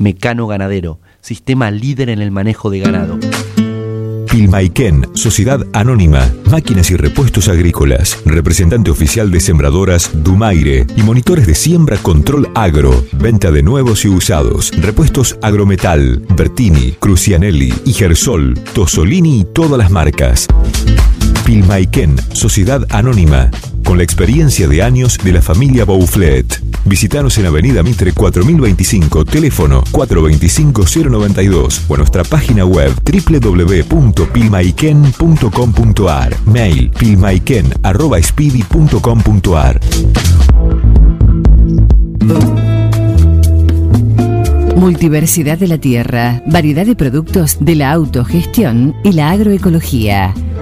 Mecano Ganadero, sistema líder en el manejo de ganado. Pilmaiken, Sociedad Anónima, Máquinas y Repuestos Agrícolas, representante oficial de sembradoras Dumaire y monitores de siembra Control Agro, venta de nuevos y usados, repuestos Agrometal, Bertini, Crucianelli, Igersol, Tosolini y todas las marcas. Pilmaiken, Sociedad Anónima, con la experiencia de años de la familia Bouflet. Visítanos en Avenida Mitre 4025, teléfono 425-092 o nuestra página web www.pilmaiken.com.ar, mail pilmaiken.speedy.com.ar. Multiversidad de la tierra, variedad de productos de la autogestión y la agroecología.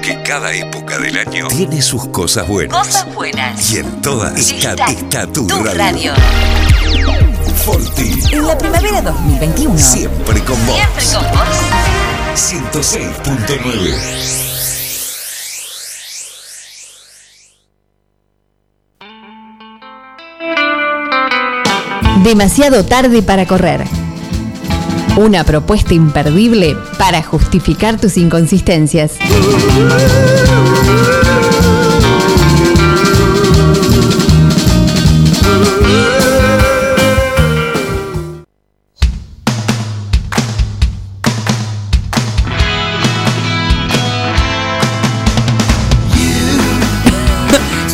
Que cada época del año tiene sus cosas buenas. Cosas buenas. Y en todas está, está tu, Tu radio. radio. Forti. En la primavera 2021. Siempre con vos. Siempre con vos. 106.9. Demasiado tarde para correr. Una propuesta imperdible para justificar tus inconsistencias.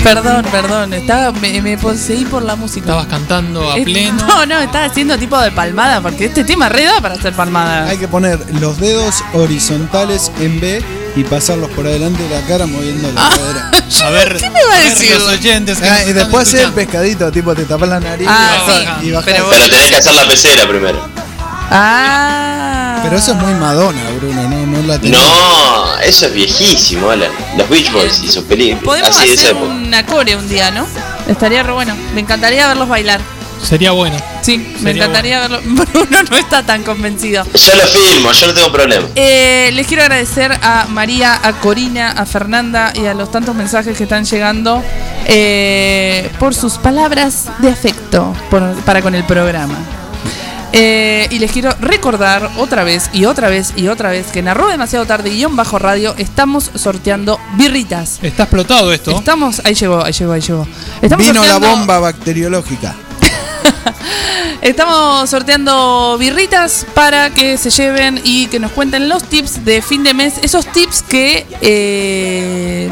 Perdón, perdón, estaba, me, me poseí por la música. Estabas cantando a pleno. No, no, estaba haciendo tipo de palmada, porque este tema re da para hacer palmada. Hay que poner los dedos horizontales en B y pasarlos por adelante de la cara moviendo la cadera. A ver, ¿Qué me va a decir? los oyentes que Ah, nos y están después hacer el escuchando. pescadito, tipo te tapas la nariz Ah, y bajás. sí, y bajás. pero Pero tenés que hacer la pecera primero. Ah. Pero eso es muy Madonna, Bruno, no, no la tenés. No, eso es viejísimo, Alan. Los Beach Boys y sus películas. Podemos Así de esa hacer una core un día, ¿no? Estaría re bueno. Me encantaría verlos bailar. Sería bueno. Sí, me encantaría verlo. Bruno no está tan convencido. Yo lo filmo, yo no tengo problema. Eh, les quiero agradecer a María, a Corina, a Fernanda y a los tantos mensajes que están llegando eh, por sus palabras de afecto por- para con el programa. Eh, y les quiero recordar otra vez y otra vez y otra vez que en arroba demasiado tarde guion bajo radio estamos sorteando birritas. Está explotado esto. Estamos, ahí llegó, ahí llegó, ahí llegó. Estamos Vino la bomba bacteriológica. Estamos sorteando birritas para que se lleven y que nos cuenten los tips de fin de mes. Esos tips que eh,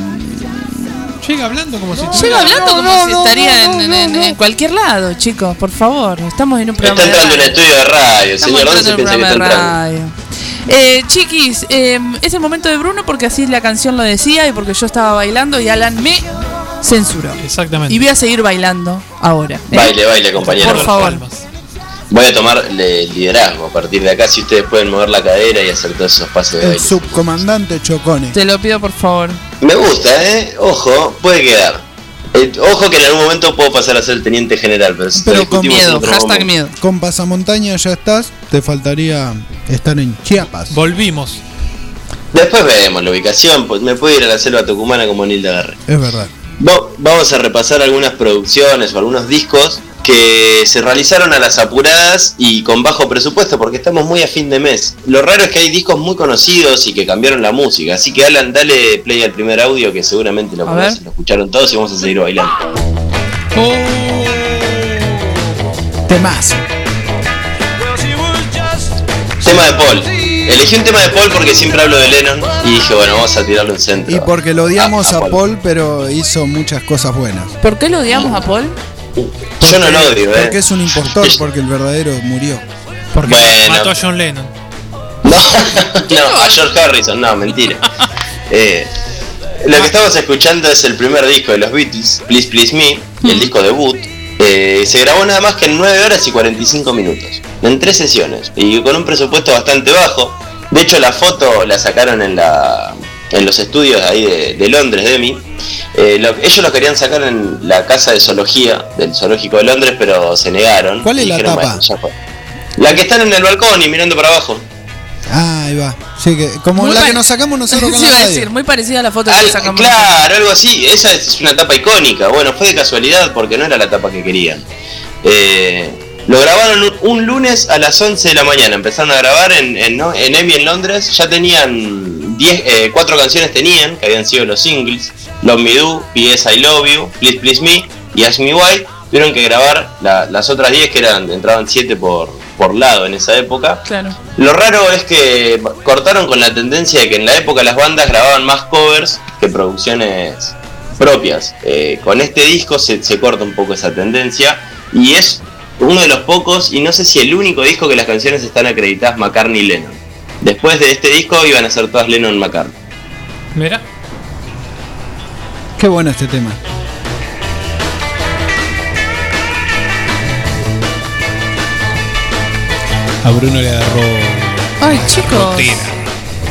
Llega hablando como si llega hablando como si estaría en, en- en- en cualquier lado, chicos. Por favor, estamos en un programa Está entrando en de un estudio de radio, Estamos señor. ¿Dónde se entrando en piensa un que está programa de entrando? radio. Eh, chiquis, eh, es el momento de Bruno porque así la canción lo decía y porque yo estaba bailando y Alan me censuró. Exactamente. Y voy a seguir bailando ahora. ¿eh? Baile, baile, compañero. Por favor. Voy a tomar le- liderazgo a partir de acá. Si ustedes pueden mover la cadera y hacer todos esos pasos de El baile. subcomandante Chocone. Te lo pido por favor. Me gusta, ¿eh? Ojo, puede quedar. Eh, ojo que en algún momento puedo pasar a ser teniente general, pero, lo Pero con discutimos en otro momento. miedo. Con pasamontaña ya estás, te faltaría estar en Chiapas. Volvimos. Después vemos la ubicación. Pues me puedo ir a la selva tucumana como Nilda Garre. Es verdad. Va- Vamos a repasar algunas producciones o algunos discos que se realizaron a las apuradas y con bajo presupuesto porque estamos muy a fin de mes. Lo raro es que hay discos muy conocidos y que cambiaron la música, así que Alan, dale play al primer audio que seguramente lo conocen, lo escucharon todos y vamos a seguir bailando. Temas. Tema de Paul. Elegí un tema de Paul porque siempre hablo de Lennon y dije, bueno, vamos a tirarle un centro. Y porque lo odiamos a- a, a Paul. Paul, pero hizo muchas cosas buenas. ¿Por qué lo odiamos a Paul? Yo no lo odio, ¿eh? Porque es un impostor, porque el verdadero murió. Porque Bueno. mató a John Lennon. No, a George Harrison, no, mentira. Eh, lo que estamos escuchando es el primer disco de los Beatles, Please Please Me, el disco debut. Eh, se grabó nada más que en 9 horas y 45 minutos, en tres sesiones, y con un presupuesto bastante bajo. De hecho, la foto la sacaron en la en los estudios ahí de, de Londres, de EMI. Eh, lo- ellos lo querían sacar en la casa de zoología del zoológico de Londres, pero se negaron. ¿Cuál es Y la dijeron, tapa? "Bueno, ya fue". La que están en el balcón y mirando para abajo. Ah, ahí va. Sí, que, como Muy la que nos sacamos nosotros con Sí, la iba a decir, muy parecida a la foto Al- que sacamos. claro, algo así. Esa es una tapa icónica. Bueno, fue de casualidad porque no era la tapa que querían. Eh, lo grabaron un, un lunes a las 11 de la mañana. Empezaron a grabar en, en, ¿no? en Emmy en Londres. Ya tenían 10, eh, cuatro canciones tenían, que habían sido los singles. Love Me Do, P.S. I Love You, Please Please Me y Ask Me Why. Tuvieron que grabar la- las otras 10 que eran entraban 7 por, por lado en esa época. Claro. Lo raro es que cortaron con la tendencia de que en la época las bandas grababan más covers que producciones propias. Eh, con este disco se, se corta un poco esa tendencia y es uno de los pocos, y no sé si el único disco que las canciones están acreditadas McCartney Lennon. Después de este disco iban a ser todas Lennon McCartney. Mira. Qué bueno este tema. A Bruno le agarró. Ay, chicos. Rutina.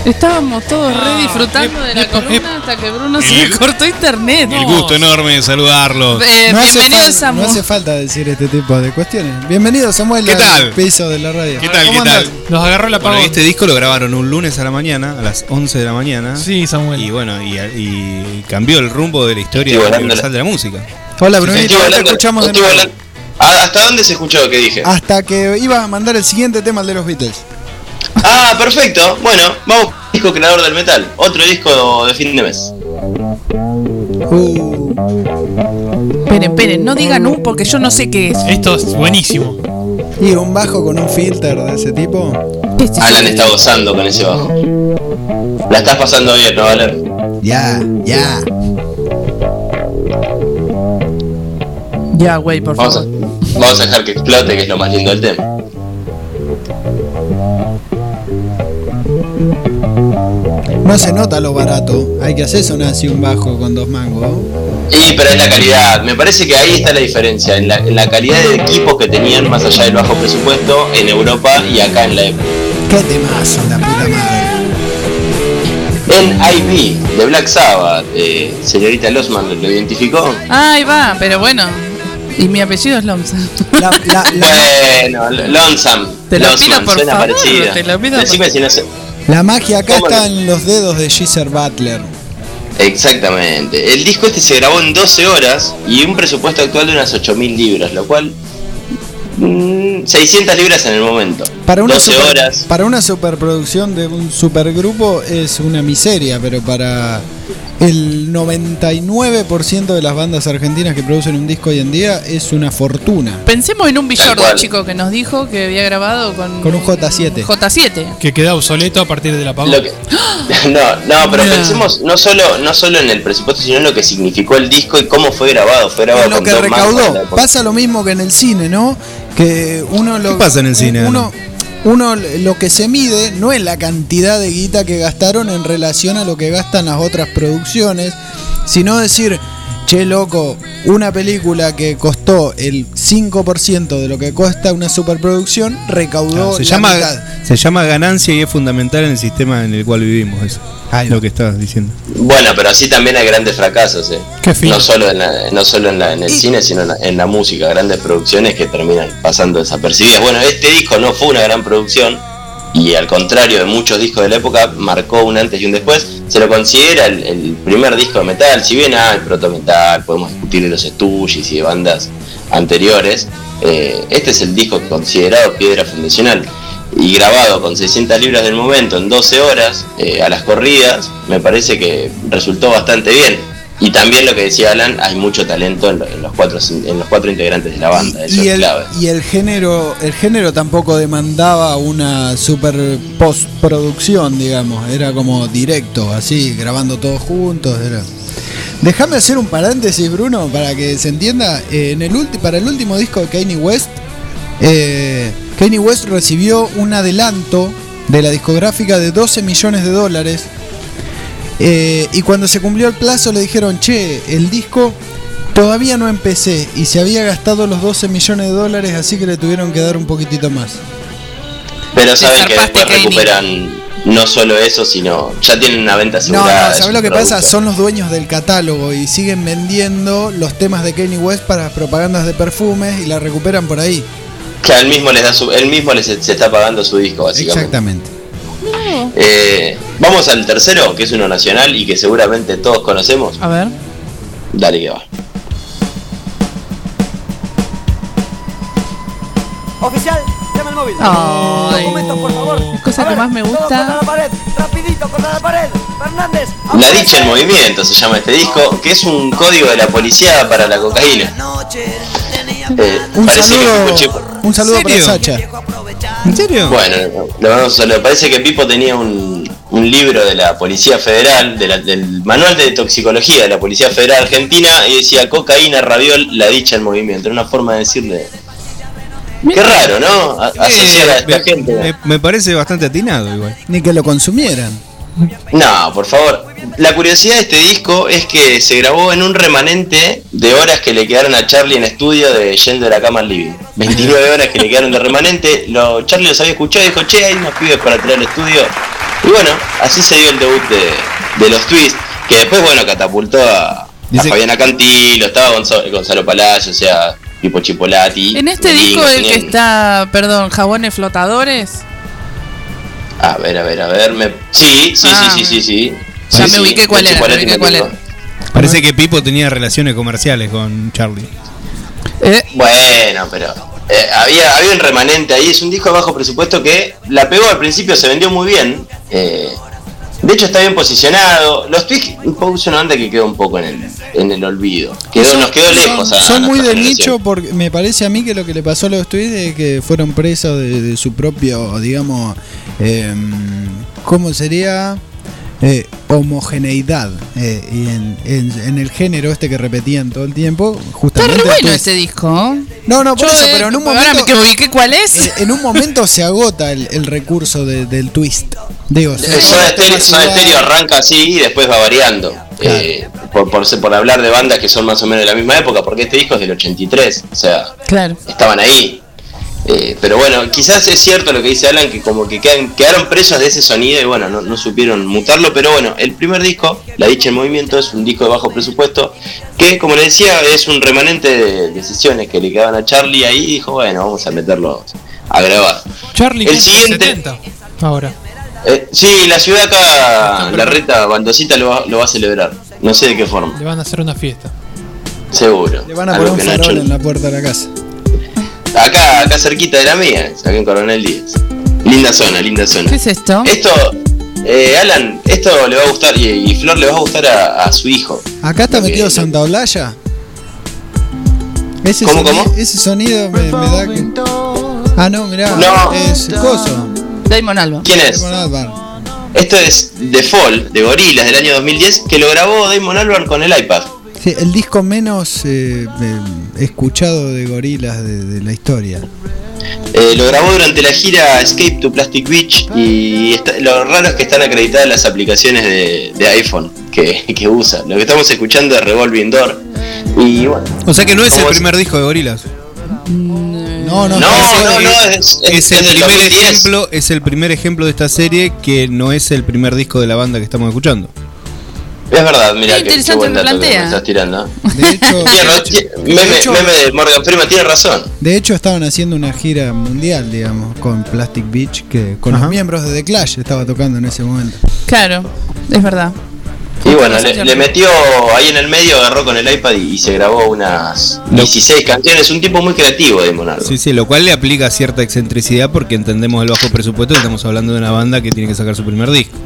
Estábamos todos re disfrutando de la columna hasta que Bruno se le cortó internet. El gusto enorme de saludarlos. Eh, no, bienvenido, fal- Samu. no hace falta decir este tipo de cuestiones. Bienvenido, Samuel, ¿Qué al tal? piso de la radio. ¿Qué tal? ¿Cómo ¿Qué tal? Nos agarró la Bueno, este disco lo grabaron un lunes a la mañana, a las 11 de la mañana. Sí, Samuel. Y bueno, y, y cambió el rumbo de la historia universal de la música. Hola, Brunito, ahora te escuchamos de nuevo. Ah, ¿Hasta dónde se escuchó lo que dije? Hasta que ibas a mandar el siguiente tema el de los Beatles. Ah, perfecto. Bueno, vamos. Disco creador del metal. Otro disco de fin de mes. Esperen, esperen, no digan un porque yo no sé qué es. Esto es buenísimo. Y un bajo con un filter de ese tipo. Alan está gozando con ese bajo. La estás pasando bien, ¿no, Valer? Ya, ya. Ya, güey, por Vamos a, favor. vamos a dejar que explote, que es lo más lindo del tema. No se nota lo barato. Hay que hacer sonar así un bajo con dos mangos. Y pero es la calidad. Me parece que ahí está la diferencia. En la, en la calidad de equipos que tenían, más allá del bajo presupuesto, en Europa y acá en la época. Qué temazo, la puta madre. En IB de Black Sabbath, eh, señorita Losman lo identificó. Ahí va, pero bueno. Y mi apellido es Lomsa. Bueno, Lonesome. Te lo Losman, pido, por suena favor, te lo pido, Decime si no. La magia acá ¿Cómo está en los dedos de Geezer Butler. Exactamente. El disco este se grabó en 12 horas y un presupuesto actual de unas 8.000 libras, lo cual... mm, 600 libras en el momento. Para una, 12 super- horas. para una superproducción de un supergrupo es una miseria, pero para el 99% de las bandas argentinas que producen un disco hoy en día es una fortuna. Pensemos en un Villordo, chico, que nos dijo que había grabado con, Con un J7. J7. Que queda obsoleto a partir del apagón. Que- no, no, pero pensemos no solo, no solo en el presupuesto, sino en lo que significó el disco y cómo fue grabado. Fue grabado En lo con que recaudó. Pasa lo mismo que en el cine, ¿no? Que uno lo ¿Qué pasa en el cine, Uno, uno lo que se mide no es la cantidad de guita que gastaron en relación a lo que gastan las otras producciones, sino decir, che loco, una película que costó el 5% de lo que cuesta una superproducción recaudó se, la llama, mitad. se llama ganancia y es fundamental en el sistema en el cual vivimos. Eso. Lo que estabas diciendo. Bueno, pero así también hay grandes fracasos, ¿eh? Qué fino. No solo en, la- no solo en, la- en el cine, sino en la, en la música. Grandes producciones que terminan pasando desapercibidas. Bueno, este disco no fue una gran producción y al contrario de muchos discos de la época, marcó un antes y un después. Se lo considera el, el primer disco de metal. Si bien hay proto metal, podemos discutir de los Stooges y de bandas anteriores, eh, este es el disco considerado piedra fundacional y grabado con 600 libras del momento en 12 horas eh, a las corridas, me parece que resultó bastante bien. Y también lo que decía Alan, hay mucho talento en, lo- en los cuatro en los cuatro integrantes de la banda, eso y es el, clave. y el género el género tampoco demandaba una super postproducción digamos era como directo así grabando todos juntos era déjame hacer un paréntesis Bruno para que se entienda Eh, en el ulti- para el último disco de Kanye West eh, Kanye West recibió un adelanto de la discográfica de 12 millones de dólares eh, y cuando se cumplió el plazo le dijeron, che, el disco todavía no empecé y se había gastado los 12 millones de dólares, así que le tuvieron que dar un poquitito más. Pero saben que después recuperan no solo eso, sino ya tienen una venta No, asegurada. no, es ¿sabes lo que pasa? Son los dueños del catálogo y siguen vendiendo los temas de Kanye West para propagandas de perfumes y la recuperan por ahí. Que él mismo les da su, él mismo les, se está pagando su disco, básicamente. Exactamente. Eh, vamos al tercero, que es uno nacional y que seguramente todos conocemos. A ver. Dale que va. Oficial, llama el móvil. Ay. Documentos, por favor. Cosa que más me gusta. la pared, rapidito contra la pared. Fernández. La dicha en movimiento se llama este disco, que es un código de la policía para la cocaína. Eh, Un parece que saludo, Pipo Che- un saludo para. Sacha. ¿En serio? Bueno, le mandamos un saludo. Parece que Pipo tenía un, un libro de la Policía Federal, de la- del manual de toxicología de la Policía Federal Argentina, y decía cocaína, raviol, la dicha en movimiento. Era una forma de decirle. Qué raro, ¿no? A- asociar a esta me, gente. me- me parece bastante atinado igual. Ni que lo consumieran. No, por favor. La curiosidad de este disco es que se grabó en un remanente de horas que le quedaron a Charlie en estudio de Yendo de la cama al living. 29 horas que le quedaron de remanente. Lo, Charlie los había escuchado y dijo, che, hay unos pibes para traer al estudio. Y bueno, así se dio el debut de, de los Twists, que después, bueno, catapultó a, a Fabiana Cantilo, estaba Gonzalo, Gonzalo Palacio, o sea, Pipo Chipolati. En este disco el que está, perdón, jabones flotadores. A ver, a ver, a ver. Me... Sí, sí, Ah. sí, sí, sí, sí. Ya Sí, me ubiqué cuál de era, me ubiqué cuál era. Parece que Pipo tenía relaciones comerciales con Charlie. Bueno, pero eh, había, había un remanente ahí. Es un disco de bajo presupuesto que la pegó al principio, se vendió muy bien. eh, de hecho, está bien posicionado. Los Twigs un poco es una banda que quedó un poco en el, en el olvido. Quedó, nos quedó lejos. a- a Son muy de generación. nicho porque me parece a mí que lo que le pasó a los tweets es que fueron presos de, de su propio, digamos, em, ¿cómo sería? Eh, homogeneidad eh, y en, en- en el género este que repetían todo el tiempo Está justamente re bueno Twist. ese disco. no no por Yo, eso eh, pero en un ahora momento me que ubiqué cuál es. eh, en un momento se agota el, el recurso de- del twist digo igual. Stereo arranca así y después va variando. Eh, por, por, por hablar de bandas que son más o menos de la misma época, porque este disco es del 83, o sea, Claro. estaban ahí. Eh, pero bueno, quizás es cierto lo que dice Alan, que como que quedan- quedaron presos de ese sonido y bueno, no, no supieron mutarlo, pero bueno, el primer disco, La Dicha en Movimiento, es un disco de bajo presupuesto, que como le decía, es un remanente de decisiones que le quedaban a Charlie ahí y dijo, bueno, vamos a meterlo a grabar. Charlie El siguiente- 70 ahora. Eh, sí, la ciudad acá, la reta Bandosita lo va, lo va a celebrar. No sé de qué forma, Le van a hacer una fiesta. seguro. le van a Algo poner un farol en la puerta de la casa Acá, acá cerquita de la mía, acá en Coronel Díaz. Linda zona, linda zona. ¿Qué es esto? Esto, eh, Alan, esto le va a gustar y, y Flor le va a gustar a, a su hijo. acá está que- metido Santa Olaya ese ¿Cómo, sonido, cómo? ese sonido me, me da que ah no mirá No. es coso Damon Albarn. ¿Quién es? Damon Albarn. Esto es The Fall, de Gorilas, del año 2010, que lo grabó Damon Albarn con el iPad. Sí, el disco menos eh, eh, escuchado de gorilas de, de la historia. Eh, lo grabó durante la gira Escape to Plastic Beach y está- lo raro es que están acreditadas las aplicaciones de, de iPhone que, que usa. Lo que estamos escuchando es Revolving Door. Y bueno. O sea que no es el ¿Cómo primer disco de Gorilas. No, no, No, no, no, es, Es es el primer 2010. ejemplo, es el primer ejemplo de esta serie que no es el primer disco de la banda que estamos escuchando. Es verdad, mira Qué interesante buen me dato que me estás tirando. De hecho, meme, de hecho- meme de Morgan Freeman tiene razón. de hecho estaban haciendo una gira mundial, digamos, con Plastic Beach, que con Ajá. los miembros de The Clash estaba tocando en ese momento. Claro, es verdad. Y bueno, le, le metió ahí en el medio, agarró con el iPad y, y se grabó unas 16 canciones. Un tipo muy creativo de Monardo. Sí, sí, lo cual le aplica cierta excentricidad porque entendemos el bajo presupuesto y estamos hablando de una banda que tiene que sacar su primer disco.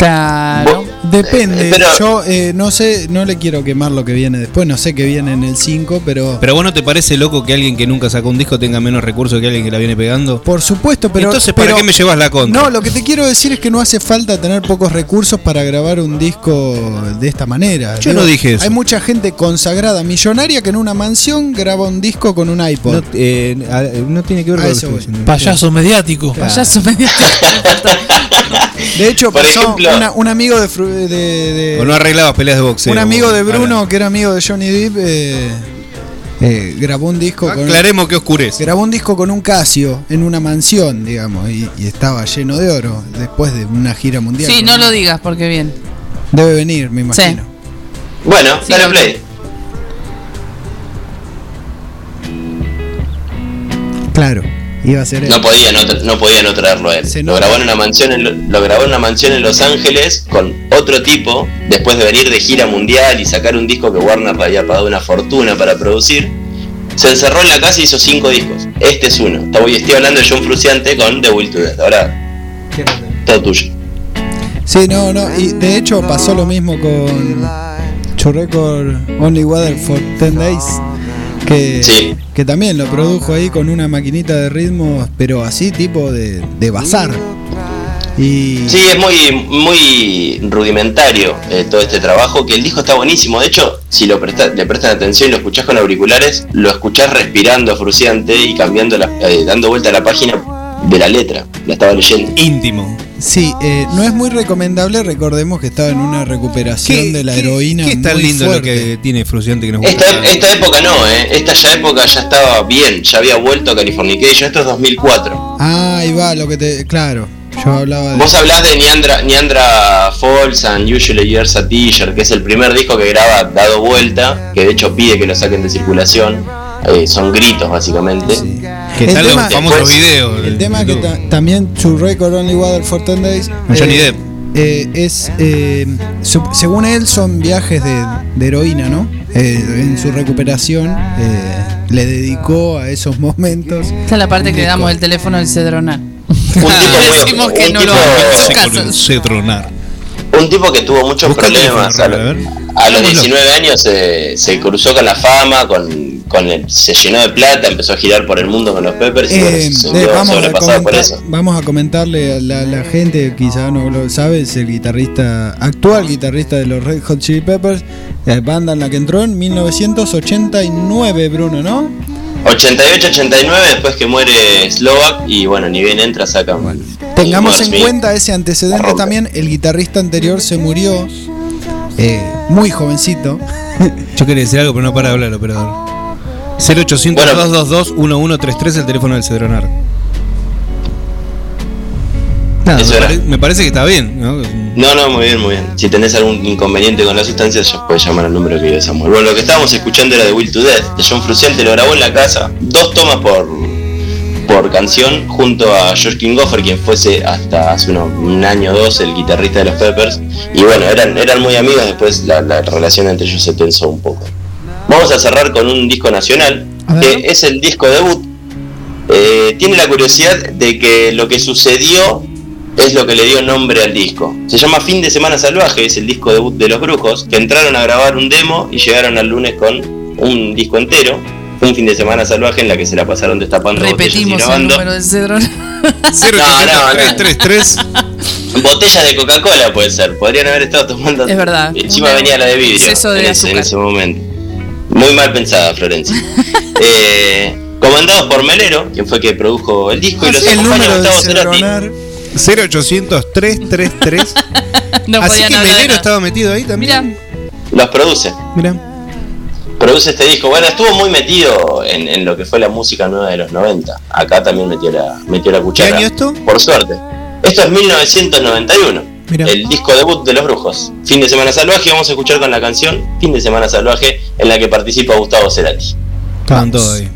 Claro. Depende, Eh, pero- yo eh, no sé, no le quiero quemar lo que viene después, no sé qué viene en el 5, pero... Pero vos no te parece loco que alguien que nunca sacó un disco tenga menos recursos que alguien que la viene pegando? Por supuesto, pero... Entonces, ¿para pero- qué me llevas la contra? No, lo que te quiero decir es que no hace falta tener pocos recursos para grabar un disco de esta manera. Yo no dije eso. Hay mucha gente consagrada, millonaria, que en una mansión graba un disco con un iPod. No, eh, no tiene que ver con eso. Payaso mediático. Claro. Payaso mediático. De hecho, Por pasó ejemplo- una- un amigo de, Fru- de- de- O no arreglabas peleas de boxeo. un amigo de. Bruno que era amigo de Johnny Depp eh, eh, grabó un disco con Aclaremos que oscurece. grabó un disco con un Casio en una mansión, digamos, y, y estaba lleno de oro después de una gira mundial. Sí, no lo digas porque bien. Debe venir, me imagino. Bueno, Sí, dale play. Claro, iba a ser él. No podía no, no podía no traerlo a él. Se Lo grabó en una mansión en lo, grabó en una mansión en Los Ángeles con otro tipo, después de venir de gira mundial y sacar un disco que Warner le había pagado una fortuna para producir. Se encerró en la casa y hizo cinco discos. Este es uno. Estoy hablando de John Fruciante con The Will to Death. Ahora, todo tuyo. Sí, no, no, y de hecho pasó lo mismo con Chu Record Only Water for 10 Days, que, Sí. que también lo produjo ahí con una maquinita de ritmos, pero así tipo de, de bazar. Y Sí, es muy, muy rudimentario eh, todo este trabajo, que el disco está buenísimo. De hecho, si lo presta- le prestan atención y lo escuchás con auriculares, lo escuchás respirando fruciante y cambiando la- eh, dando vuelta a la página de la letra. La estaba leyendo. Íntimo. Sí, eh, no es muy recomendable, recordemos que estaba en una recuperación de la heroína. ¿Qué es tan muy lindo lo fuerte. que tiene Fruciante que nos gusta? Esta, esta época no, ¿eh? Esta ya época ya estaba bien, ya había vuelto a Californication. Esto es 2004. Ah, ahí va, lo que te. Claro, yo hablaba de. Vos hablás de Neandra, Neandra Falls and Usually Years a Teacher, que es el primer disco que graba dado vuelta, que de hecho pide que lo saquen de circulación. Eh, son gritos, básicamente. Que El tema- los famosos Después- videos. El de tema que YouTube. ta- también Chu Record Only Water for 10 Days. Con Johnny eh, Depp. eh, es, eh, según él, son viajes de, de heroína, ¿no? Eh, en su recuperación eh, le dedicó a esos momentos. Esta es la parte que disco. damos el teléfono del Cedronar. Decimos que un no lo tipo- haga en su Sí, casa. con Cetronar. Un tipo que tuvo muchos Busca el problemas. teléfono, A, lo- a los Hagámoslo. 19 años se, se cruzó con la fama, con, con el- se llenó de plata, empezó a girar por el mundo con los Peppers y bueno, Eh, se eh, vamos, a por eso. vamos a comentarle a la, la gente, quizá no lo sabe, es el guitarrista, actual guitarrista de los Red Hot Chili Peppers, eh, banda en la que entró en 1989, Bruno, ¿no? 88-89 después que muere Slovak y bueno, ni bien entra saca un- Tengamos en cuenta ese antecedente también, el guitarrista anterior se murió eh, muy jovencito. Yo quería decir algo, pero no para de hablar, operador. 0800 222 1133 el teléfono del Cedronar. Nada, me, era. pare- me parece que está bien, ¿no? No, no, muy bien, muy bien. Si tenés algún inconveniente con la sustancia, ya puedes llamar al número que dio Samuel. Bueno, lo que estábamos escuchando era de Will to Death, de John Frusciante, lo grabó en la casa, dos tomas por, por canción, junto a George Kingoffer, quien fuese hasta hace unos- un año o dos el guitarrista de los Peppers. Y bueno, eran, eran muy amigos, después la, la relación entre ellos se tensó un poco. Vamos a cerrar con un disco nacional, que es el disco debut. Eh, tiene la curiosidad de que lo que sucedió es lo que le dio nombre al disco. Se llama Fin de Semana Salvaje, es el disco debut de los Brujos, que entraron a grabar un demo y llegaron al lunes con un disco entero. Un fin de semana salvaje en la que se la pasaron destapando botellas y Repetimos el grabando. número del. No, no, no. Botellas de Coca-Cola puede ser. Podrían haber estado tomando. Es verdad. Encima venía la de vidrio. exceso de en, en ese momento. Muy mal pensada, Florencia. eh, comandados por Melero, quien fue que produjo el disco y los el acompaña número de Gustavo Cerati. Cedronar. 0800 333 No Así que Melero estaba metido ahí también. Los produce. Mira. Produce este disco. Bueno, estuvo muy metido en, en lo que fue la música nueva de los 90. Acá también metió la, metió la cuchara. año esto? Por suerte. Esto es 1991. Mira. El disco debut de los brujos. Fin de semana salvaje. Vamos a escuchar con la canción Fin de semana salvaje en la que participa Gustavo Cerati. Estaban todos ahí.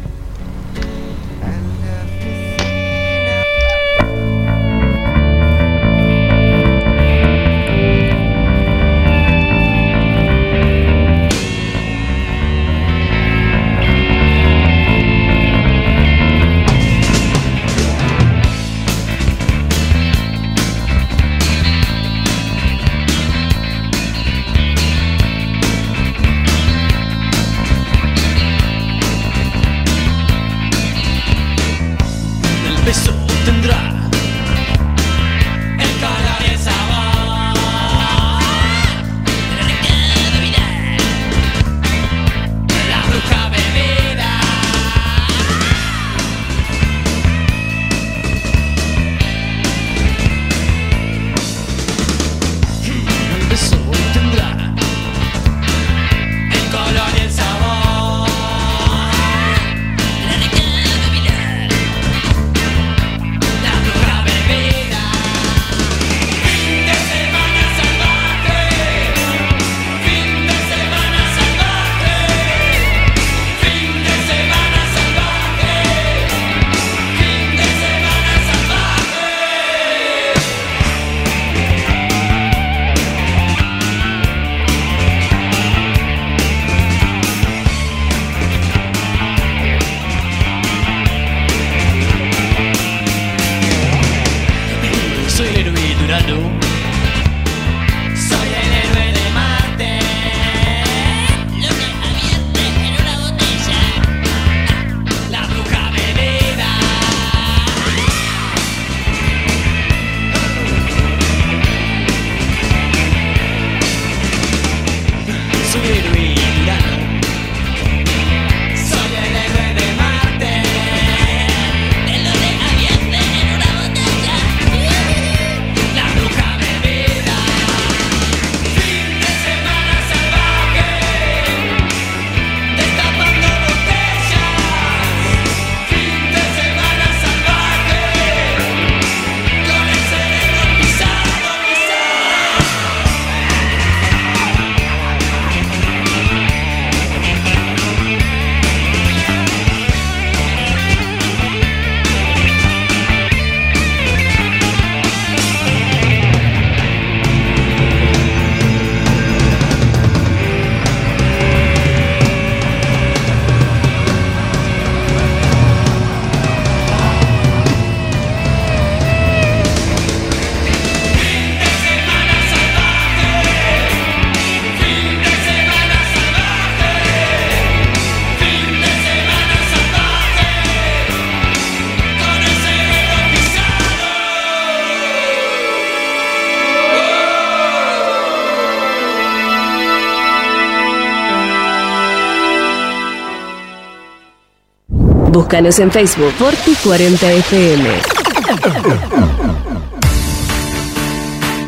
En Facebook Forti 40 FM.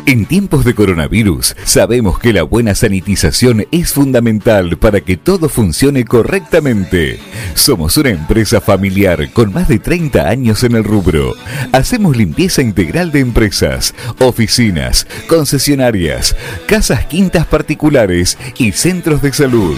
En tiempos de coronavirus, sabemos que la buena sanitización es fundamental para que todo funcione correctamente. Somos una empresa familiar con más de 30 años en el rubro. Hacemos limpieza integral de empresas, oficinas, concesionarias, casas quintas particulares y centros de salud.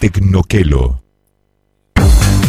Tecnoquelo.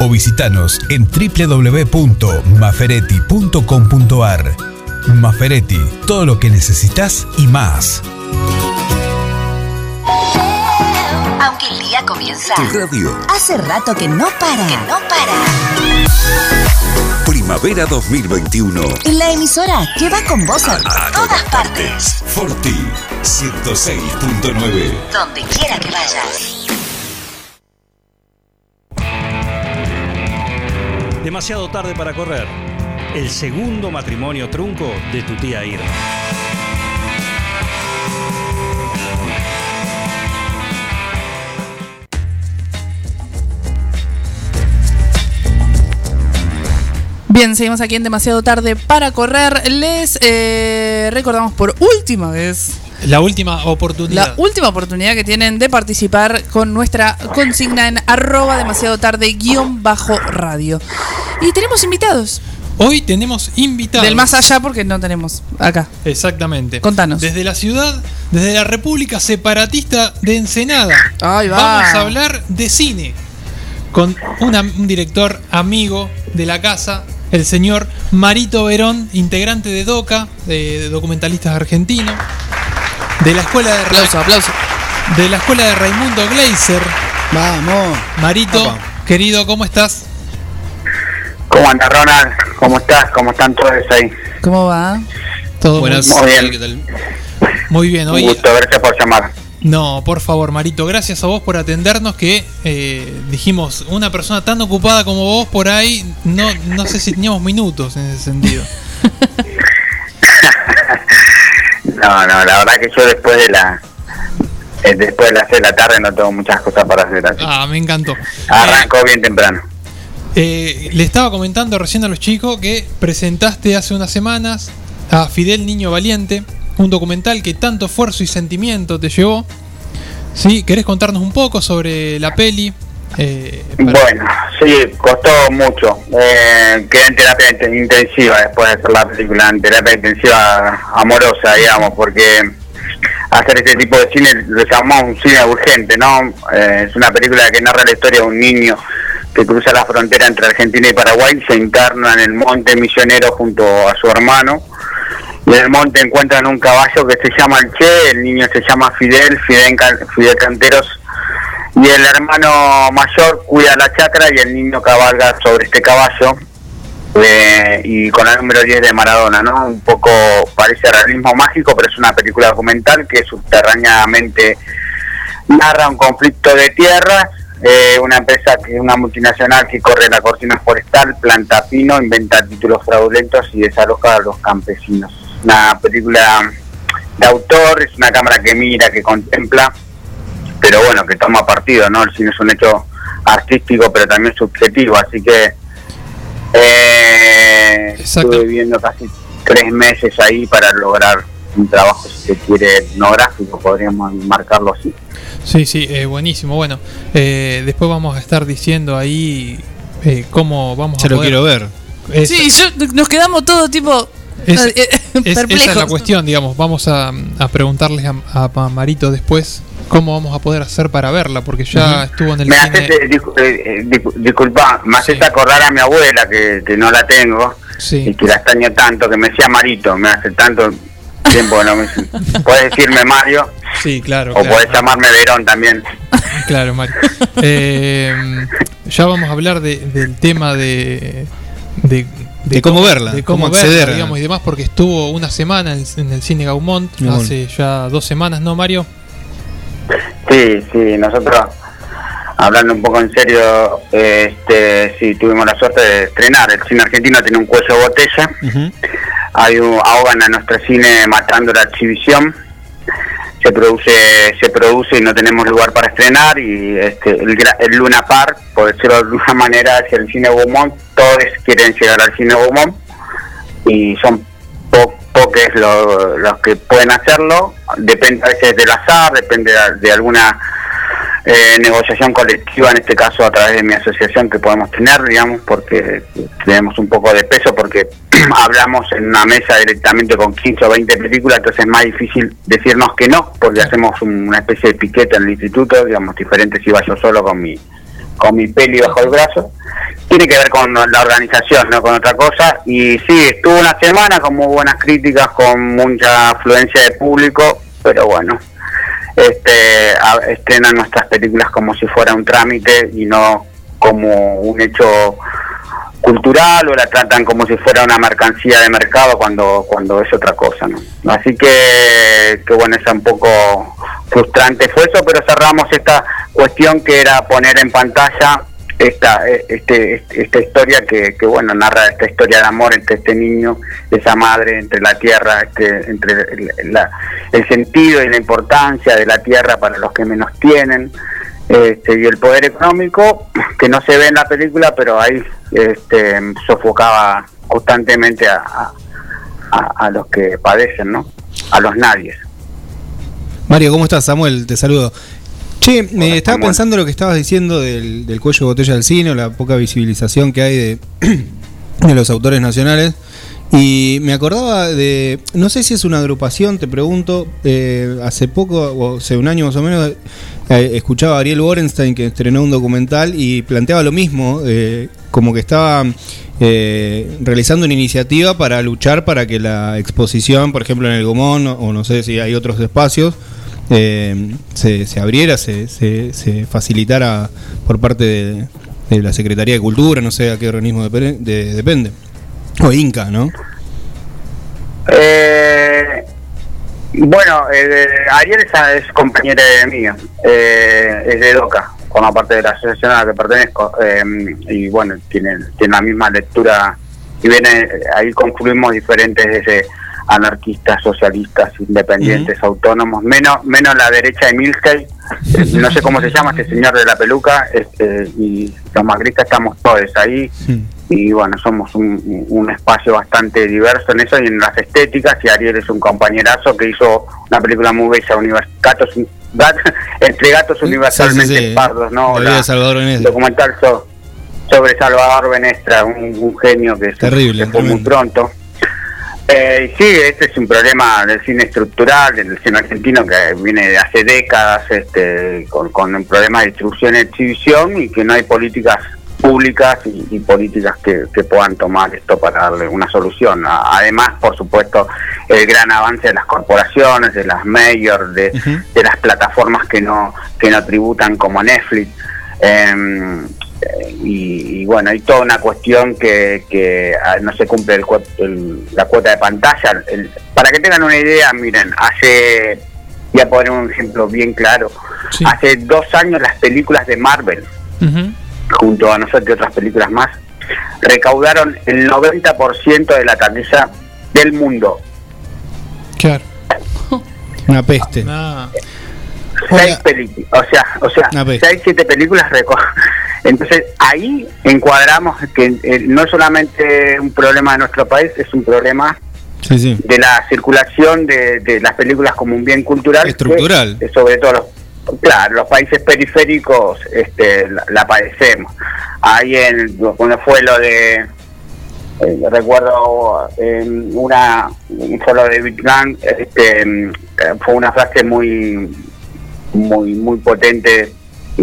o visitanos en www.maferetti.com.ar. Maferetti, todo lo que necesitas y más. Aunque el día comienza. Tu radio. Hace rato que no para. Que no para. Primavera 2021. La emisora que va con vos a, todas partes. Forti 106.9. Donde quiera que vayas. Demasiado tarde para correr. El segundo matrimonio trunco de tu tía Irma. Bien, seguimos aquí en demasiado tarde para correr. Les eh, recordamos por última vez La última oportunidad. la última oportunidad que tienen de participar con nuestra consigna en arroba demasiado tarde guion bajo radio. Y tenemos invitados. Hoy tenemos invitados. Del más allá porque no tenemos acá. Exactamente. Contanos. Desde la ciudad, desde la República Separatista de Ensenada. Ahí va. Vamos a hablar de cine. Con una- un director amigo de la casa, el señor Marito Verón, integrante de DOCA, de, de documentalistas argentinos. De la escuela de Aplauso, aplauso. De la escuela de Raimundo Gleiser. Vamos. Marito, querido, ¿cómo estás? ¿Cómo andas, Ronald? ¿Cómo estás? ¿Cómo están todos ahí? ¿Cómo va? Todo Buenas. muy bien. Muy bien, Un oye. gusto, gracias por llamar. No, por favor, Marito, gracias a vos por atendernos que eh, dijimos, una persona tan ocupada como vos por ahí, no, no sé si teníamos minutos en ese sentido. No, no, la verdad que yo después de la eh, después de las 6 de la tarde no tengo muchas cosas para hacer así. Ah, me encantó. Arrancó bien temprano. Eh, le estaba comentando recién a los chicos que presentaste hace unas semanas a Fidel Niño Valiente, un documental que tanto esfuerzo y sentimiento te llevó. ¿Sí? ¿Querés contarnos un poco sobre la peli? Eh, Bueno, sí, costó mucho. Eh, quedé en terapia int- intensiva después de hacer la película, en terapia intensiva amorosa, digamos, porque hacer este tipo de cine lo llamamos un cine urgente, ¿no? Eh, es una película que narra la historia de un niño que cruza la frontera entre Argentina y Paraguay, se interna en el monte misionero junto a su hermano. Y en el monte encuentran un caballo que se llama el Che, el niño se llama Fidel, Fidel, Fidel Canteros y el hermano mayor cuida la chacra y el niño cabalga sobre este caballo eh, y con el número 10 de Maradona, ¿no? Un poco parece realismo mágico, pero es una película documental que subterráneamente narra un conflicto de tierras, eh, una empresa que una multinacional que corre la cortina forestal, planta pino, inventa títulos fraudulentos y desaloja a los campesinos. Una película de autor, es una cámara que mira, que contempla, pero bueno, que toma partido, ¿no? El cine es un hecho artístico, pero también subjetivo, así que eh, estuve viviendo casi tres meses ahí para lograr un trabajo, si se quiere, etnográfico, podríamos marcarlo así. Sí, sí, eh, buenísimo. Bueno, eh, después vamos a estar diciendo ahí eh, cómo vamos Ya a lo poder- quiero ver. Es- Sí, yo, nos quedamos todo tipo. Es- eh, Es- esa es la cuestión, digamos. Vamos a, a preguntarles a, a Marito después cómo vamos a poder hacer para verla, porque ya estuvo en el Me cine. haces, eh, discu- discu- disculpa, me haces acordar a mi abuela que, que no la tengo y que la extraño tanto, que me decía Marito, me hace tanto tiempo que no me... Puedes decirme Mario Sí, claro. o claro. puedes llamarme Verón también. Claro, Mario. Eh, ya vamos a hablar de- del tema de, de, De cómo verla, de cómo, cómo verla, acceder digamos, y demás, porque estuvo una semana en, en el cine Gaumont, Gaumont. hace ya dos semanas, ¿no, Mario? Sí, sí, nosotros, hablando un poco en serio, eh, este, sí, tuvimos la suerte de estrenar. El cine argentino tiene un cuello de botella. Hay un, ahogan a nuestro cine matando la exhibición. Se produce, se produce y no tenemos lugar para estrenar. Y este, el, el Luna Park, por decirlo de alguna manera, hacia el cine Beaumont. Todos quieren llegar al cine Beaumont y son po- pocos lo- los que pueden hacerlo. Depende a veces del azar, depende de, de alguna eh, negociación colectiva, en este caso a través de mi asociación que podemos tener, digamos, porque tenemos un poco de peso, porque hablamos en una mesa directamente con 15 o 20 películas, entonces es más difícil decirnos que no, porque hacemos un- una especie de piquete en el instituto, digamos, diferente si iba yo solo con mi con mi peli bajo el brazo. Tiene que ver con la organización, no con otra cosa. Y sí, estuvo una semana con muy buenas críticas, con mucha afluencia de público, pero bueno, este, estrenan nuestras películas como si fuera un trámite y no como un hecho cultural o la tratan como si fuera una mercancía de mercado cuando cuando es otra cosa ¿no? así que, que bueno es un poco frustrante fue eso pero cerramos esta cuestión que era poner en pantalla esta eh, este, este- esta historia que, que bueno narra esta historia de amor entre este niño esa madre entre la tierra este, entre la- el sentido y la importancia de la tierra para los que menos tienen este, y el poder económico que no se ve en la película pero ahí este, sofocaba constantemente a- a- a los que padecen no a los nadies Mario, ¿cómo estás? Samuel, te saludo. Che, me estaba pensando lo que estabas diciendo del, del cuello de botella del cine, la poca visibilización que hay de, de los autores nacionales. Y me acordaba de, no sé si es una agrupación, te pregunto, eh, hace poco, o hace un año más o menos, eh, escuchaba a Ariel Borenstein que estrenó un documental y planteaba lo mismo, eh, como que estaba eh, realizando una iniciativa para luchar para que la exposición, por ejemplo en el Gomón, o no sé si hay otros espacios, eh, se, se abriera, se, se, facilitara por parte de, la Secretaría de Cultura, no sé a qué organismo depende, de- depende. O Inca, ¿no? Eh, bueno, eh, Ariel es, es compañero mío, eh, es de DOCA, forma parte de la asociación a la que pertenezco, eh, y bueno, tiene, tiene la misma lectura, y viene, ahí concluimos diferentes desde anarquistas, socialistas, independientes, autónomos, menos menos la derecha de Milkey, eh, no sé cómo se llama este señor de la peluca, este, y los magristas estamos todos ahí, y bueno, somos un, un espacio bastante diverso en eso y en las estéticas y Ariel es un compañerazo que hizo una película muy bella, univers- gatos, gat- entre gatos universalmente sí, sí. pardos, ¿no? La Salvador Benestra. documental so- sobre Salvador Benestra, un, un genio que se- Terrible, se fue muy pronto. Eh, sí, este es un problema del cine estructural, del cine argentino que viene de hace décadas este, con, con un problema de distribución y exhibición y que no hay políticas públicas y, y políticas que, que puedan tomar esto para darle una solución. Además, por supuesto, el gran avance de las corporaciones, de las mayors, de, de las plataformas que no que no tributan como Netflix. Eh, y, y bueno, hay toda una cuestión que, que ah, no se cumple el el- la cuota de pantalla. El- para que tengan una idea, miren, hace, voy a poner un ejemplo bien claro, hace dos años las películas de Marvel, junto a nosotros y otras películas más, recaudaron el 90% de la taquilla del mundo. Claro. Una peste. seis películas, o sea, o sea, seis, siete películas Entonces ahí encuadramos que eh, no es solamente un problema de nuestro país, es un problema Sí, sí. de la circulación de, de las películas como un bien cultural. Estructural. eh, sobre todo los, claro, los países periféricos este, la, la padecemos. Ahí en, cuando fue lo de eh, recuerdo en una fue lo de Big Bang, este, mm, eh, fue una frase muy muy muy potente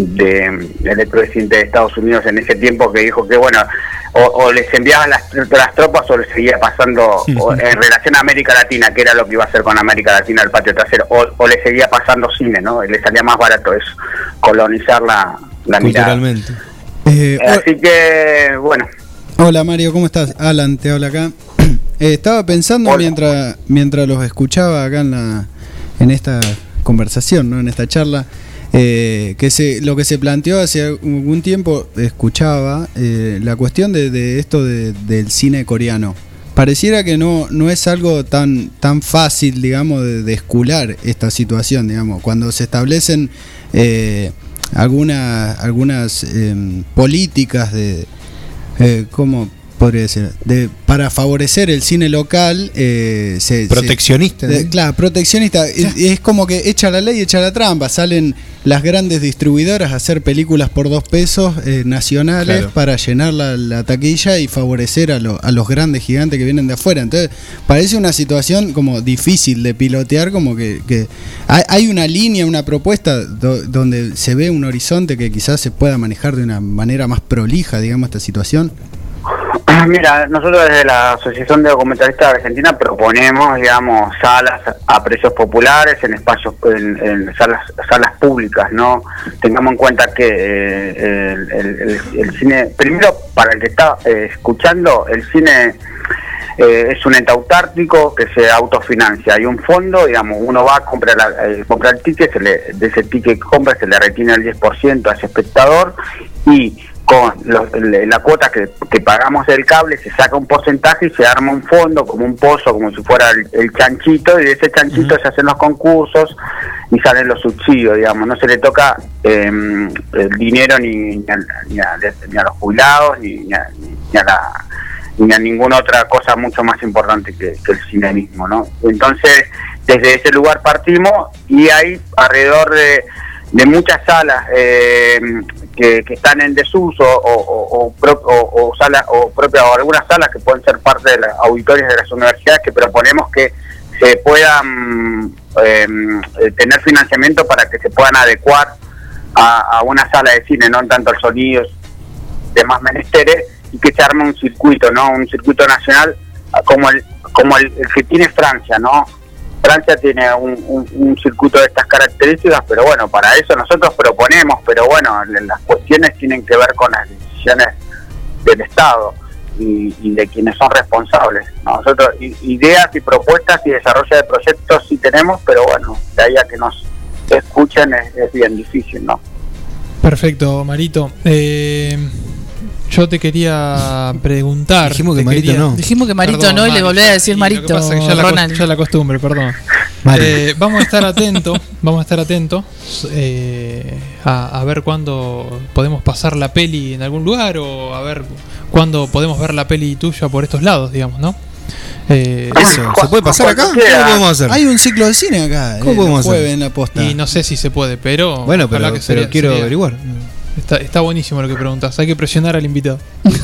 de, del expresidente de Estados Unidos en ese tiempo que dijo que bueno o, o les enviaban las, las tropas o les seguía pasando o en relación a América Latina que era lo que iba a hacer con América Latina el patio trasero o, o le seguía pasando cine no le salía más barato eso colonizar la, la mirada Culturalmente. Eh, así que bueno Hola Mario, ¿cómo estás? Alan, te habla acá. Eh, estaba pensando mientras mientras los escuchaba acá en la en esta conversación, ¿no? En esta charla, eh, que se lo que se planteó hace algún tiempo escuchaba eh, la cuestión de, de esto de- del cine coreano. Pareciera que no, no es algo tan, tan fácil, digamos, de, escular esta situación, digamos. Cuando se establecen eh, algunas, algunas em, políticas de, eh, ¿cómo podría decir? De, para favorecer el cine local. eh, se- se- Proteccionista, de- ¿no? claro, proteccionista. Es, es como que echa la ley, echa la trampa. Salen las grandes distribuidoras a hacer películas por dos pesos eh, nacionales Claro. para llenar la, la taquilla y favorecer a, lo- a los grandes gigantes que vienen de afuera. Entonces, parece una situación como difícil de pilotear, como que, que hay, hay una línea, una propuesta do- donde se ve un horizonte que quizás se pueda manejar de una manera más prolija, digamos, esta situación. Mira, nosotros desde la Asociación de Documentalistas de Argentina proponemos, digamos, salas a precios populares en espacios, en, salas, salas públicas, ¿no? Tengamos en cuenta que eh, el cine, primero, para el que está eh, escuchando, el cine eh, es un ente autártico que se autofinancia. Hay un fondo, digamos, uno va a comprar, la- eh, comprar el ticket, se le- de ese ticket que compra se le retiene el 10% a ese espectador y con los- la cuota que, que pagamos del cable se saca un porcentaje y se arma un fondo como un pozo, como si fuera el, el chanchito, y de ese chanchito se hacen los concursos y salen los subsidios, digamos. No se le toca eh, el dinero ni, ni, a, ni a- ni a los jubilados ni, ni a, ni a la ni a ninguna otra cosa mucho más importante que, que el cine mismo, ¿no? Entonces, desde ese lugar partimos y hay alrededor de de muchas salas eh, que, están en desuso o, o, o, o- salas o propias o algunas salas que pueden ser parte de las auditorias de las universidades que proponemos que se puedan eh, eh, tener financiamiento para que se puedan adecuar a, una sala de cine, no en tanto el sonido, demás menesteres, y que se arme un circuito, ¿no? Un circuito nacional ah, como el, como el, el que tiene Francia, ¿no? Francia tiene un, circuito de estas características, pero bueno, para eso nosotros proponemos, pero bueno, las cuestiones tienen que ver con las decisiones del Estado y, de quienes son responsables. Nosotros ideas y propuestas y desarrollo de proyectos sí tenemos, pero bueno, de ahí a que nos escuchen es, es bien difícil, ¿no? Perfecto, Marito. Eh, yo te quería preguntar. Dijimos que Marito quería- no. Dijimos que Marito no y le volví a decir Lo Marito, que pasa es que ya la, Ronald. cos- ya la costumbre, perdón. Eh, vamos a estar atentos, vamos a estar atentos eh, a, a ver cuándo podemos pasar la peli en algún lugar o a ver cuándo podemos ver la peli tuya por estos lados, digamos, ¿no? Eh, Eso, ¿se puede pasar acá? ¿Cómo podemos hacer? Hay un ciclo de cine acá. ¿Cómo eh, podemos hacer? en la posta. Y no sé si se puede, pero. Bueno, pero- pero quiero averiguar. Está, está buenísimo lo que preguntas. Hay que presionar al invitado.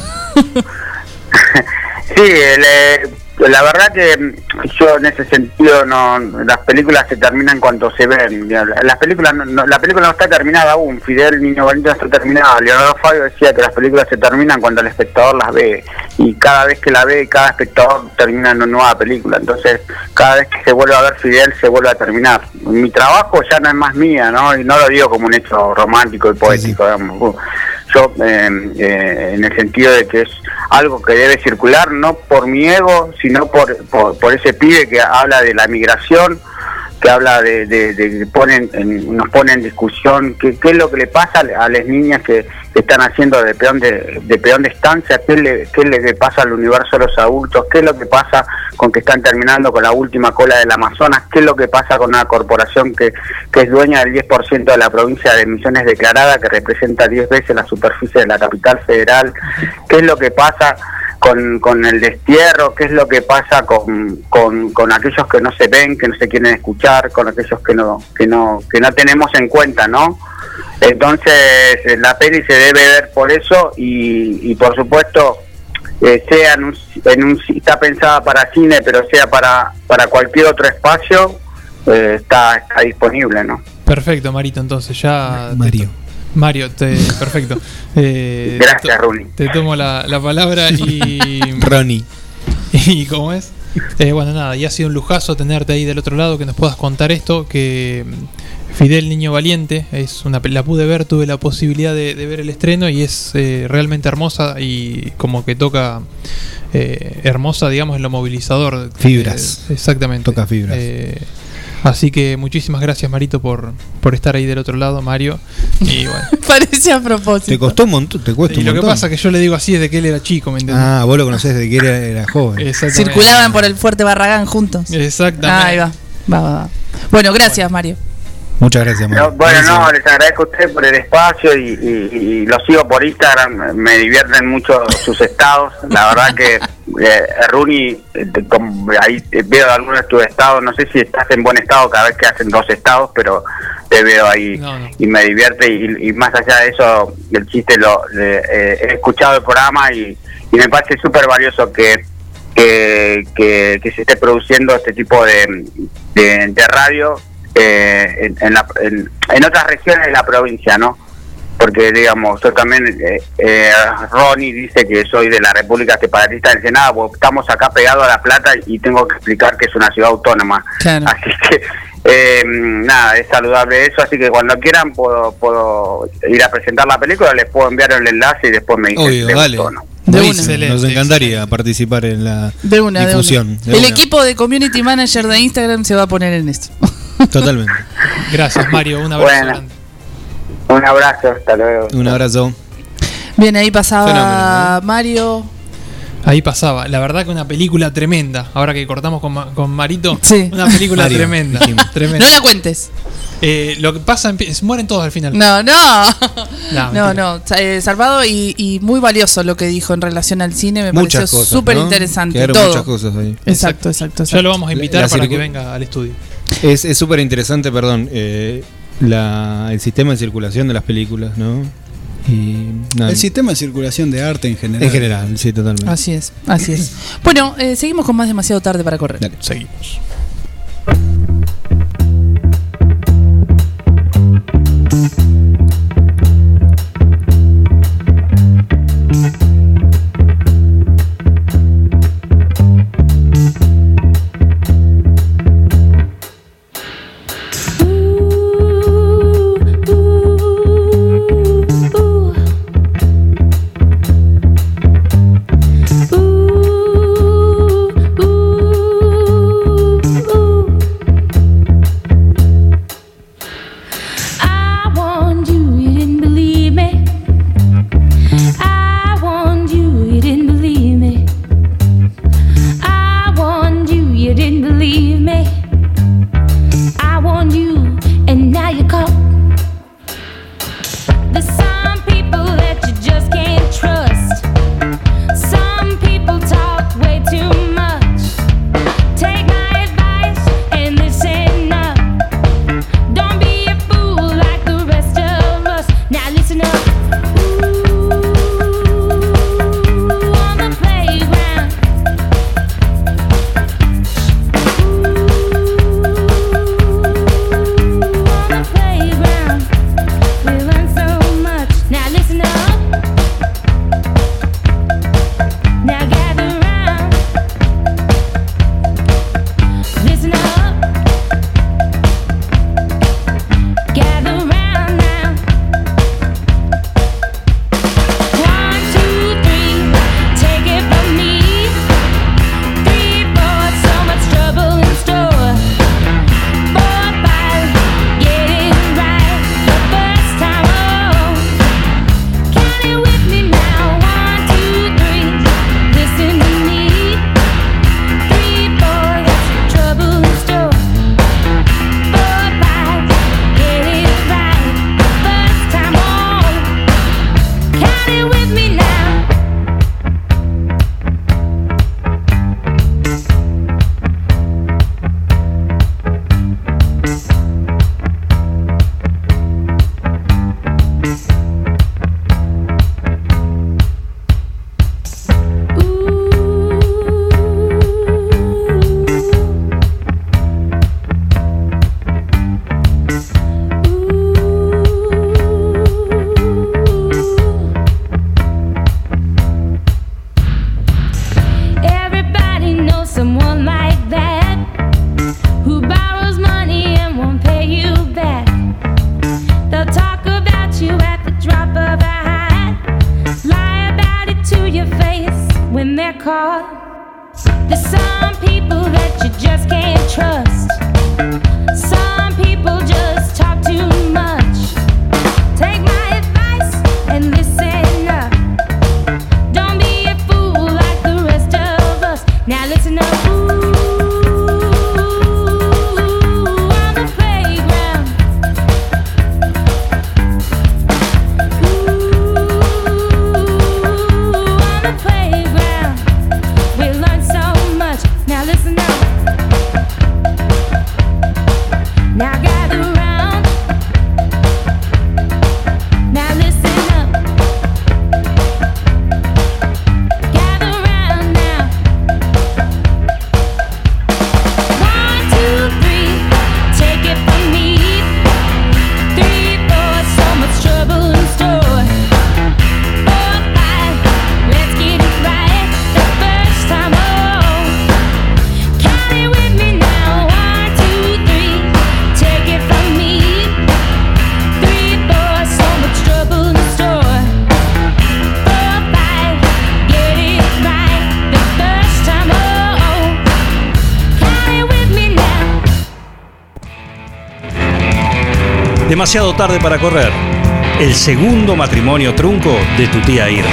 Sí, el, la verdad que mm, yo en ese sentido no las películas se terminan cuando se ven. Las películas no- no- la película no está terminada aún. Fidel Niño Bonito no está terminada. Leonardo Fabio decía que las películas se terminan cuando el espectador las ve y cada vez que la ve cada espectador termina en una nueva película. Entonces cada vez que se vuelve a ver Fidel se vuelve a terminar. Mi trabajo ya no es más mía, ¿no? Y no lo digo como un hecho romántico y poético. digamos. Yo eh, eh, en el sentido de que es algo que debe circular no por mi ego, sino por, por, por ese pibe que habla de la migración, que habla de, ponen en- nos pone en discusión qué, es lo que le pasa a las niñas que, que están haciendo de peón de, de peón de estancia, qué le, qué le pasa al universo de los adultos, qué es lo que pasa con que están terminando con la última cola del Amazonas, qué es lo que pasa con una corporación que, que es dueña del 10% de la provincia de emisiones declarada, que representa 10 veces la superficie de la capital federal, qué es lo que pasa con, con el destierro, qué es lo que pasa con, con, con aquellos que no se ven, que no se quieren escuchar, con aquellos que no, que no, que no tenemos en cuenta, ¿no? Entonces eh, la peli se debe ver por eso y, y por supuesto eh, sea en un, en un- está pensada para cine, pero sea para, para cualquier otro espacio, eh, está, está disponible, ¿no? Perfecto, Marito, entonces ya. Mario. Mario, te- perfecto. Eh, Gracias, Runi. Te tomo la, la palabra y. Ronnie. ¿Y cómo es? Eh, bueno, nada, y ha sido un lujazo tenerte ahí del otro lado, que nos puedas contar esto, que mm, Fidel Niño Valiente, es una, la pude ver, tuve la posibilidad de, de ver el estreno y es eh, realmente hermosa y como que toca eh, hermosa, digamos, en lo movilizador. Fibras. Eh, exactamente. Toca fibras. Así que muchísimas gracias Marito por, por estar ahí del otro lado, Mario. Y bueno. Parece a propósito. Te costó un montón, te cuesta Y un lo que montón. pasa que yo le digo así desde que él era chico, ¿me entiendes? Ah, vos lo conocés desde que era, era joven. Exactamente. Circulaban por el Fuerte Barragán juntos. Exactamente. Ahí va. Va, va, va. Bueno, gracias, Mario. Muchas gracias, No, Mario. bueno, no, les agradezco a ustedes por el espacio y, y, y los sigo por Instagram, me divierten mucho sus estados. La verdad que eh, Runi, eh, te- ahí eh, veo algunos de tus estados, no sé si estás en buen estado cada vez que hacen dos estados, pero te veo ahí y me divierte y, y más allá de eso, el chiste lo le- eh, he escuchado el programa y, y me parece súper valioso que, que, que, que se esté produciendo este tipo de, de, de radio eh, en, en, la- en- en otras regiones de la provincia, ¿no? Porque, digamos, yo también, eh, eh, Ronnie dice que soy de la República Separatista del Senado, porque estamos acá pegados a La Plata y tengo que explicar que es una ciudad autónoma. Así que, eh, nada, es saludable eso, así que cuando quieran puedo, puedo ir a presentar la película, les puedo enviar el enlace y después me dicen Obvio, les dale. no. Buenísimo, Nos encantaría participar en la De una, de difusión. una. de El una. equipo de community manager de Instagram se va a poner en esto. Totalmente. Gracias, Mario. Un abrazo Bueno. Un abrazo, hasta luego. Un abrazo. Bien, ahí pasaba Fenómeno, Mario. Ahí pasaba. La verdad que una película tremenda. Ahora que cortamos con, Ma- con Marito. Sí. Una película Mario, tremenda. tremenda. No la cuentes. Eh, lo que pasa, empie- mueren todos al final. No, no. No, No, no. eh, salvado y, y muy valioso lo que dijo en relación al cine. Me Muchas pareció cosas. súper ¿no? interesante. Quedaron todo. muchas cosas ahí. Exacto, exacto, Ya lo vamos a invitar La para que venga al estudio. Es es súper interesante, perdón. eh, la, el sistema de circulación de las películas, ¿no? Y. El sistema de circulación de arte en general. En general, sí, totalmente. Así es, así es. Bueno, eh, seguimos con más demasiado tarde para correr. Seguimos. Demasiado tarde para correr. El segundo matrimonio trunco de tu tía Irma.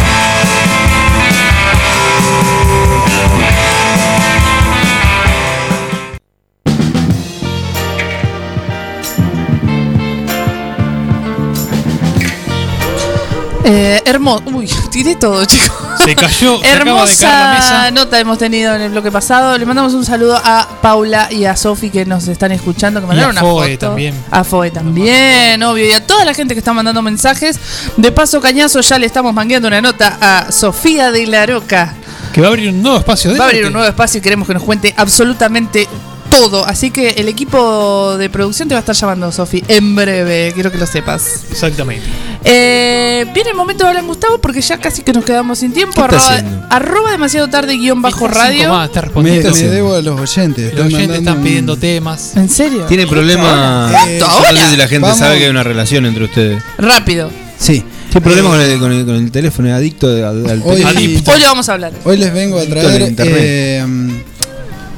Eh, hermoso. Uy, tiré todo, chicos. Se cayó, se la Hermosa mesa. nota hemos tenido en el bloque pasado. Le mandamos un saludo a Paula y a Sofi que nos están escuchando. Que mandaron Y a una Foe foto. también. A Foe también, obvio. Y a toda la gente que está mandando mensajes. De paso, Cañazo, ya le estamos mangueando una nota a Sofía de la Roca. Que va a abrir un nuevo espacio de Va a abrir un nuevo espacio y queremos que nos cuente absolutamente todo. Así que el equipo de producción te va a estar llamando, Sofi, en breve. Quiero que lo sepas. Exactamente. Eh, viene el momento de hablar Gustavo porque ya casi que nos quedamos sin tiempo. ¿Qué Arroba, arroba demasiado tarde guion bajo radio. más, está Me, me debo a los oyentes. Los oyentes están un- pidiendo temas. ¿En serio? Tiene problema. Eh, no sé si la gente Vamos. sabe que hay una relación entre ustedes. Rápido. Sí. Tiene problema con, el, con, el, con el teléfono, es adicto al, al Hoy- teléfono. Hoy le vamos a hablar. Hoy les vengo a Adicto traer. eh,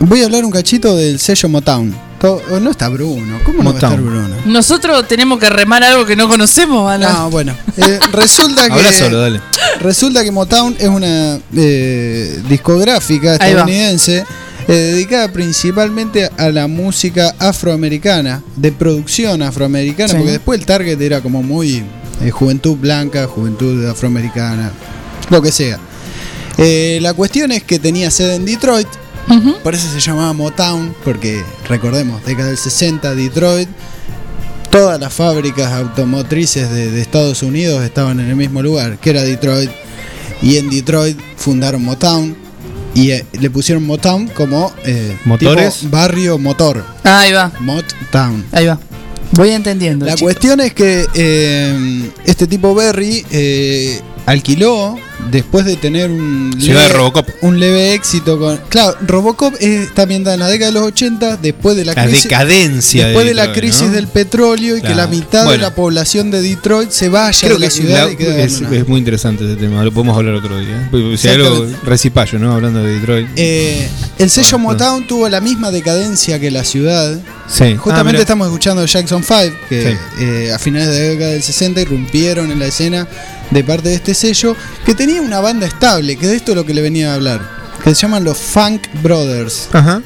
voy a hablar un cachito del sello Motown. To- oh, no está Bruno. ¿Cómo no va a estar Bruno? Nosotros tenemos que remar algo que no conocemos, Alan. No, bueno. Eh, resulta que. Habla solo, dale. Resulta que Motown es una eh, discográfica Ahí va. estadounidense eh, dedicada principalmente a la música afroamericana, de producción afroamericana, Sí. porque después el target era como muy eh, juventud blanca, juventud afroamericana, lo que sea. Eh, la cuestión es que tenía sede en Detroit, Por eso se llamaba Motown, porque recordemos, década del 60, Detroit, todas las fábricas automotrices de, de Estados Unidos estaban en el mismo lugar, que era Detroit. Y en Detroit fundaron Motown y eh, le pusieron Motown como eh, ¿Motores? tipo barrio motor. Ahí va, Motown. ahí va. Voy entendiendo. La cuestión es que eh, este tipo Berry eh, alquiló después de tener un de Robocop. un leve éxito con claro Robocop está ambientada en la década de los 80 después de la, La crisis decadencia después de de, la crisis ¿no? del petróleo y que la mitad de la población de Detroit se vaya Creo de la que ciudad la- y quede es, es muy interesante ese tema, lo podemos hablar otro día. ¿eh? Si hay algo recipallo, ¿no? Hablando de Detroit. Eh, el sello Bueno, Motown tuvo la misma decadencia que la ciudad. sí. Ah, Justamente estamos escuchando Jackson 5, que Sí. eh, a finales de la década del 60 irrumpieron en la escena de parte de este sello, que tenía una banda estable, que de esto es lo que le venía a hablar, que se llaman los Funk Brothers, Ajá.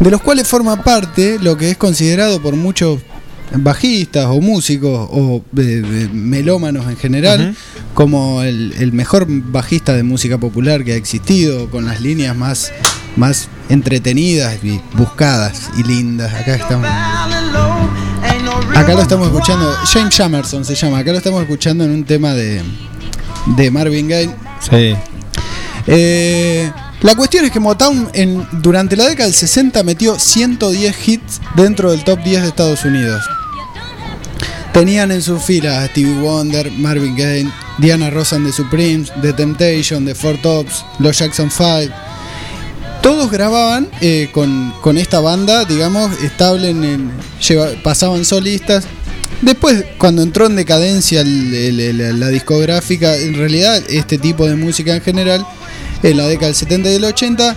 de los cuales forma parte lo que es considerado por muchos bajistas o músicos o eh, melómanos en general como el, el mejor bajista de música popular que ha existido con las líneas más más entretenidas y buscadas y lindas. Acá estamos. Acá lo estamos escuchando. James Jamerson se llama. Acá lo estamos escuchando en un tema de de Marvin Gaye Sí. eh, la cuestión es que Motown en, durante la década del 60 metió 110 hits dentro del top 10 de Estados Unidos. Tenían en sus filas a Stevie Wonder, Marvin Gaye, Diana Ross and the Supremes, The Temptation, The Four Tops, los Jackson 5. Todos grababan eh, con, con esta banda, digamos, estable en el- lleva- pasaban solistas. Después, cuando entró en decadencia el- el- el- la discográfica, en realidad este tipo de música en general, en la década del 70 y del 80,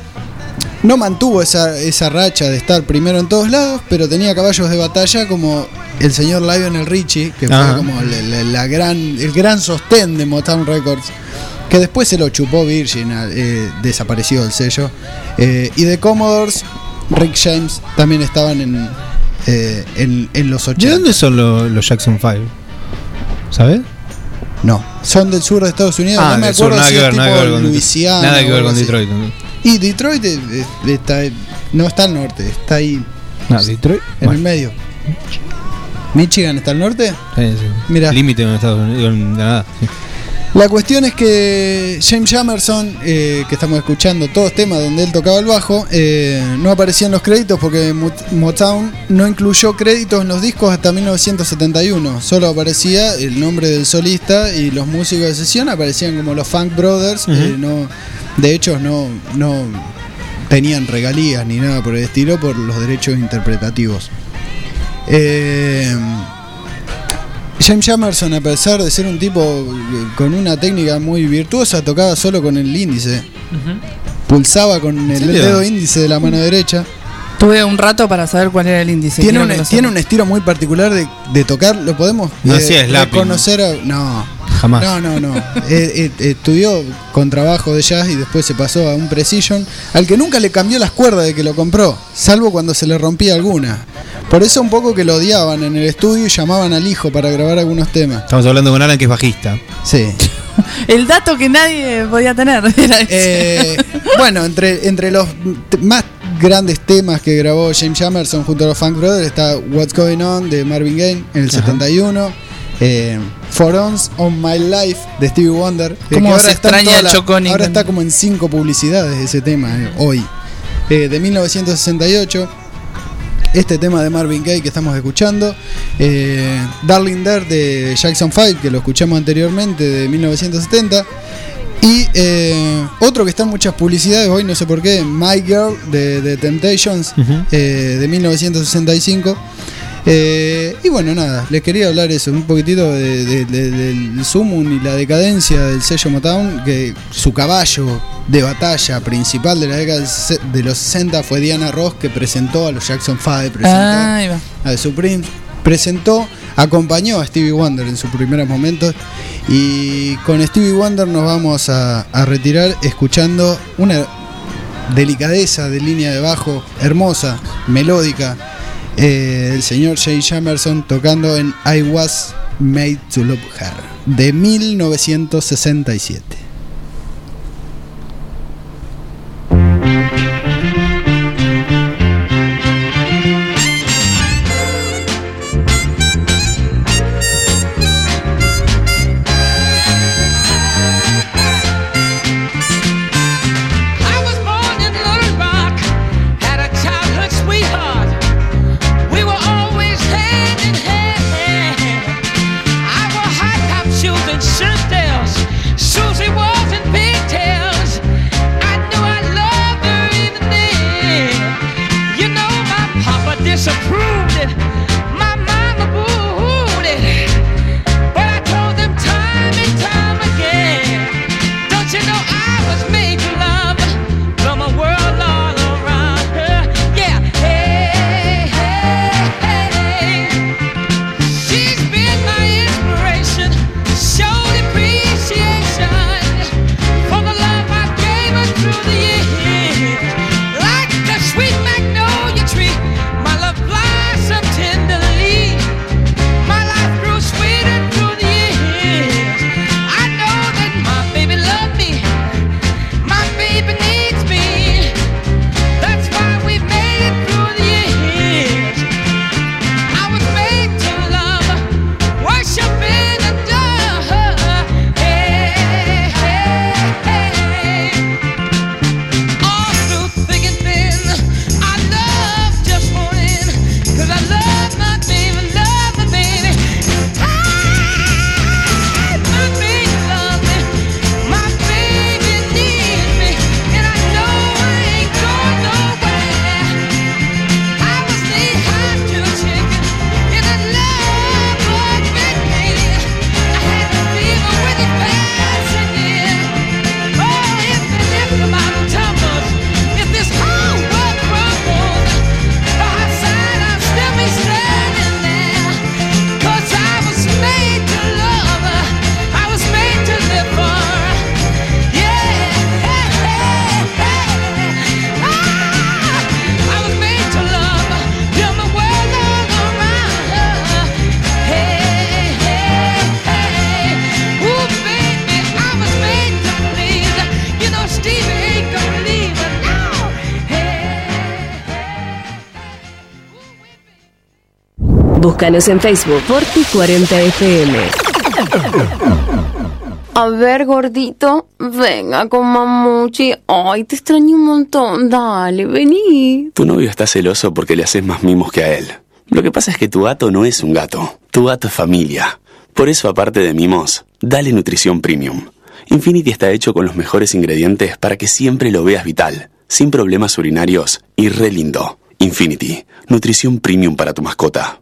no mantuvo esa, esa racha de estar primero en todos lados, pero tenía caballos de batalla como el señor Lionel Richie, que fue como la, la- la gran, el gran sostén de Motown Records, que después se lo chupó Virgin, eh, desapareció el sello. Eh, y de Commodores, Rick James también estaban en, eh, en, en los 80. ¿De dónde son los, los Jackson 5? ¿Sabes? No, son del sur de Estados Unidos. no me Ah, del sur, acuerdo nada si que ver, nada tipo que ver con Luisiana Nada que ver con. Detroit. ¿no? Y Detroit está, no está al norte, está ahí No, Detroit. en bueno, el medio. ¿Michigan está al norte? sí, sí. Mira. Límite con Estados Unidos, con Canadá. sí. La cuestión es que James Jamerson, eh, que estamos escuchando todos temas donde él tocaba el bajo, eh, no aparecía en los créditos porque Mot- Motown no incluyó créditos en los discos hasta 1971. Solo aparecía el nombre del solista y los músicos de sesión aparecían como los Funk Brothers. Eh, no, de hecho, no, no tenían regalías ni nada por el estilo por los derechos interpretativos. Eh, James Jamerson, a pesar de ser un tipo eh, con una técnica muy virtuosa, tocaba solo con el índice. Pulsaba con el serio? dedo índice de la mano derecha. Tuve un rato para saber cuál era el índice. tiene un, tiene estilo muy particular de, de tocar. Lo podemos No eh, reconocer. a- no, Jamás. no, no, no. Eh, eh, estudió con trabajo de jazz y después se pasó a un Precision, al que nunca le cambió las cuerdas de que lo compró, salvo cuando se le rompía alguna. Por eso un poco que lo odiaban en el estudio y llamaban al hijo para grabar algunos temas. Estamos hablando con Alan que es bajista. Sí. El dato que nadie podía tener era ese. Eh, bueno, entre, entre los más grandes temas que grabó James Jamerson junto a los Funk Brothers está What's Going On de Marvin Gaye en el 71. eh, For Ons on My Life de Stevie Wonder. eh, ¿Cómo que se extraña la- Choconi? Ahora está como en cinco publicidades ese tema eh, hoy. Eh, de 1968. Este tema de Marvin Gaye que estamos escuchando. eh, Darling There de Jackson 5, que lo escuchamos anteriormente, de 1970. Y eh, otro que está en muchas publicidades hoy, no sé por qué, My Girl de, de Temptations eh, de 1965. Eh, y bueno, nada, les quería hablar eso, un poquitito de- de- de- del sumum y la decadencia del sello Motown, que su caballo de batalla principal de la década de los 60 fue Diana Ross, que presentó a los Jackson 5, presentó va. a The Supremes, presentó, acompañó a Stevie Wonder en sus primeros momentos. Y con Stevie Wonder nos vamos a, a retirar escuchando una delicadeza de línea de bajo hermosa, melódica, eh, del señor Jay Jamerson tocando en I Was Made to Love Her de 1967. Búscanos en Facebook Forti40FM. A ver, gordito, venga con mamuchi. Ay, te extraño un montón. Dale, vení. Tu novio está celoso porque le haces más mimos que a él. Lo que pasa es que tu gato no es un gato. Tu gato es familia. Por eso, aparte de mimos, dale nutrición premium. Infinity está hecho con los mejores ingredientes para que siempre lo veas vital, sin problemas urinarios y re lindo. Infinity, nutrición premium para tu mascota.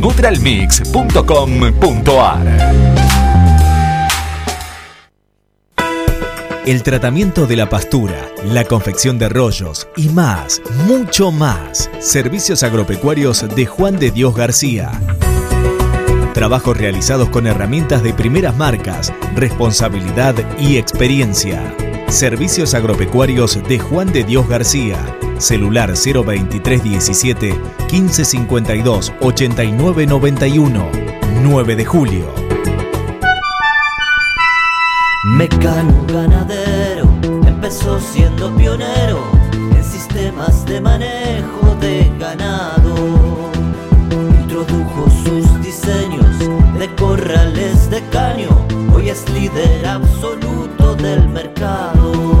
www.nutralmix.com.ar. El tratamiento de la pastura, la confección de rollos y más, mucho más. Servicios agropecuarios de Juan de Dios García. Trabajos realizados con herramientas de primeras marcas, responsabilidad y experiencia. Servicios agropecuarios de Juan de Dios García. Celular 02317 1552 8991. 9 de julio. Mecano ganadero empezó siendo pionero en sistemas de manejo de ganado. Introdujo sus diseños de corrales de caño, hoy es líder absoluto del mercado.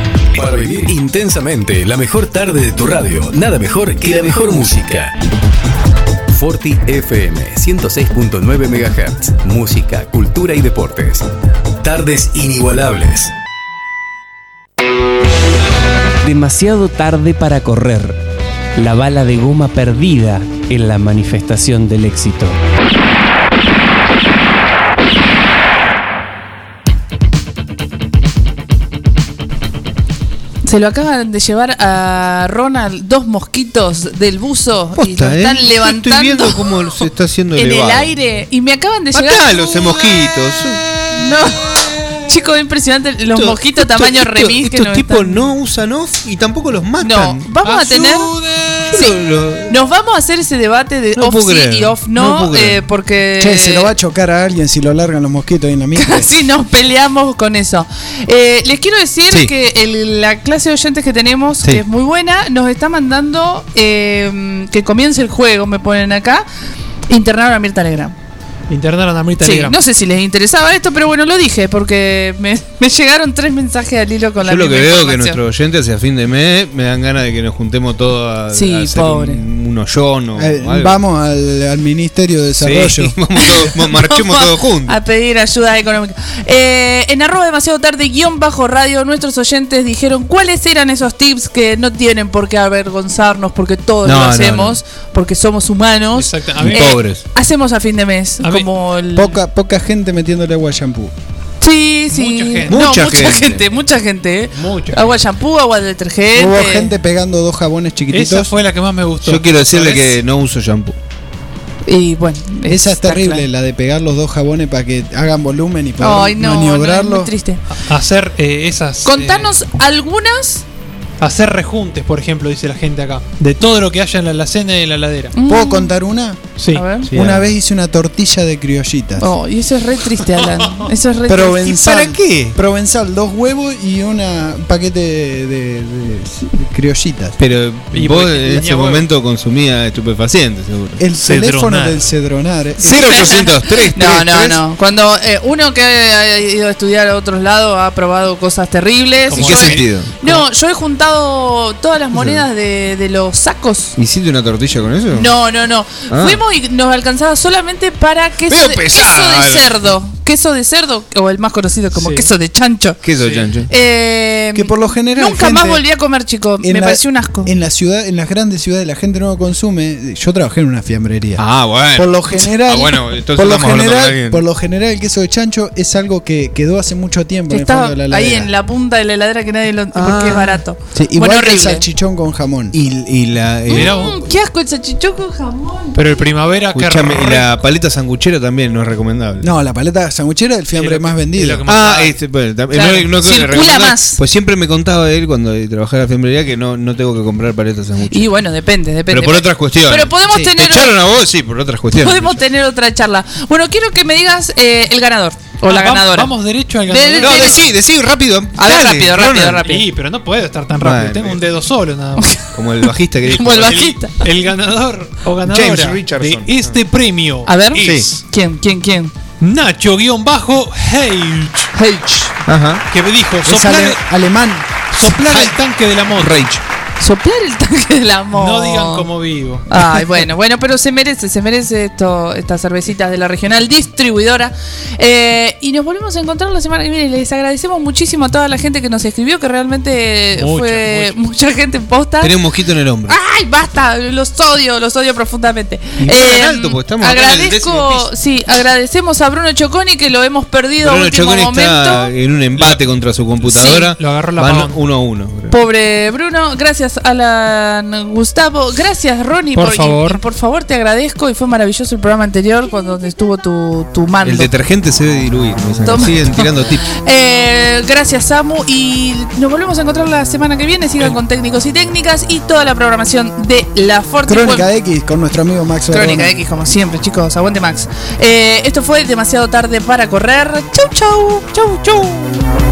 Intensamente la mejor tarde de tu radio, nada mejor que la mejor música. Forti FM 106.9 MHz. Música, cultura y deportes. Tardes inigualables. Demasiado tarde para correr. La bala de goma perdida en la manifestación del éxito. Se lo acaban de llevar a Ronald dos mosquitos del buzo y lo ¿eh? están Yo levantando Estoy viendo cómo se está haciendo en elevado. el aire y me acaban de llegar. Matalos, eh, mosquitos. No. Chicos, es impresionante los Esto- mosquitos esto- tamaño esto- remis Estos tipos están- no usan off y tampoco los matan. No, vamos a tener. Sí, Nos vamos a hacer ese debate de No off sí creer, y off no eh, porque Che, se lo va a chocar a alguien si lo largan los mosquitos ahí en la micro. casi nos peleamos con eso. Eh, les quiero decir Sí. que el- la clase de oyentes que tenemos, Sí. que es muy buena, nos está mandando eh, que comience el juego, me ponen acá. Internaron a Mirta Legrand. Internaron a Mirta Sí, Legrand. no sé si les interesaba esto, pero bueno, lo dije porque me, me llegaron tres mensajes al hilo con la Yo lo misma que veo que información. nuestros oyentes hacia fin de mes me dan ganas de que nos juntemos todos a, Sí, a hacer pobre. un, un hoyón o Eh, algo. vamos al, al Ministerio de Desarrollo. Sí, vamos todos, marchemos Vamos todos juntos. A pedir ayuda económica. Eh, en arroba demasiado tarde, guion bajo radio, nuestros oyentes dijeron cuáles eran esos tips que no tienen por qué avergonzarnos, porque todos No, lo no, hacemos, porque somos humanos. Exacto. a mí- Pobres. Hacemos a fin de mes, A como el... Poca, poca gente metiéndole agua al shampoo. Sí, sí. Mucha gente. No, Mucha mucha, gente. gente. mucha gente. ¿eh? Agua shampoo, agua de detergente. Hubo gente pegando dos jabones chiquititos. Esa fue la que más me gustó. Yo quiero decirle ¿Sabes? que no uso shampoo. Y bueno, Esa es terrible, claro. la de pegar los dos jabones para que hagan volumen y poder Ay, no, no, es maniobrarlo. muy triste. Hacer eh, esas. Contanos algunas. Hacer rejuntes, por ejemplo, dice la gente acá. De todo lo que haya en la alacena y en la ladera. ¿Puedo contar una? Sí. Sí, una vez hice una tortilla de criollitas. Oh, y eso es re triste, Alan. Eso es re Provenzal. triste. qué? Provenzal, dos huevos y una- un paquete de, de- de- de criollitas. Pero Y vos porque en tenía ese huevo. momento consumía estupefacientes, seguro. El teléfono del Cedronar. eh. 0803 No, no, no. Cuando eh, uno que ha ido a estudiar a otros lados ha probado cosas terribles. ¿En qué he- sentido? No, yo he juntado todas las monedas de, de los sacos. ¿Hiciste una tortilla con eso? No, no, no. Ah. Fuimos y nos alcanzaba solamente para queso, de, pesada, queso de cerdo. Queso de cerdo, o el más conocido como queso de chancho. ¿Qué es eso, chancho? Eh, Eh, Que por lo general. Nunca gente- más volví a comer, chico. Me la- pareció un asco. En la ciudad, en las grandes ciudades la gente no lo consume. Yo trabajé en una fiambrería. Ah, bueno. Por lo general, Ah, bueno, entonces por lo general, por lo general el queso de chancho es algo que quedó hace mucho tiempo en el fondo de la ahí heladera. en la punta de la heladera que nadie lo. Ah. porque es barato. Sí, igual bueno, que el salchichón con jamón. Y, y la. eh, Mirá vos. Mm, qué asco el salchichón con jamón. Pero el primavera que escuchame, y la paleta sanguchera también no es recomendable. No, la paleta sanguchera es el fiambre más vendido. Ah, este, bueno, Claro, no, no creo que circula más. Pues siempre me contaba él cuando trabajaba en la fiambrería que no, no tengo que comprar paletas sangucheras. Y bueno, depende, depende. Pero por otras cuestiones. Pero podemos Sí. tener. ¿Te echaron a vos? Sí, por otras cuestiones. Podemos tener otra charla. Bueno, quiero que me digas eh, el ganador o la Ah, vam- ganadora. Vamos derecho al ganador. de- No, de- decí, decí rápido. A ver, rápido, rápido, rápido. Sí, pero no puedo estar tan rápido. Tengo un dedo solo nada más. Como el bajista que dijo. Como el bajista. El ganador o ganadora James Richardson. de este premio A ver. es ¿Quién, quién, quién? Nacho-H. Ajá. Que me dijo, soplar, ale- alemán. soplar el tanque del amor. Rage. Soplar el tanque del amor. No digan como vivo. Ay, bueno, bueno, pero se merece, se merece esto, estas cervecitas de la regional distribuidora. Eh, y nos volvemos a encontrar la semana que viene. Les agradecemos muchísimo a toda la gente que nos escribió, que realmente Mucha, fue mucha, gente en posta. Tenía un mosquito en el hombro. ¡Ay, basta! Los odio, los odio profundamente. Eh, tan alto, porque estamos acá en el agradezco, sí, agradecemos a Bruno Choconi que lo hemos perdido a Bruno último Choconi momento. está en un embate contra su computadora. Sí, lo agarró la Van pavón. uno a uno. creo. Pobre Bruno, gracias Alan Gustavo, gracias Ronnie Por favor. y por favor te agradezco y fue maravilloso el programa anterior cuando estuvo tu, tu mando. El detergente se debe diluir. Toma. Siguen tirando tips. Eh, gracias Samu y nos volvemos a encontrar la semana que viene. Sigan con técnicos y técnicas y toda la programación de la Forti. Crónica X con nuestro amigo Max Crónica. X, como siempre, chicos. Aguante Max. Eh, esto fue demasiado tarde para correr. Chau, chau. Chau, chau.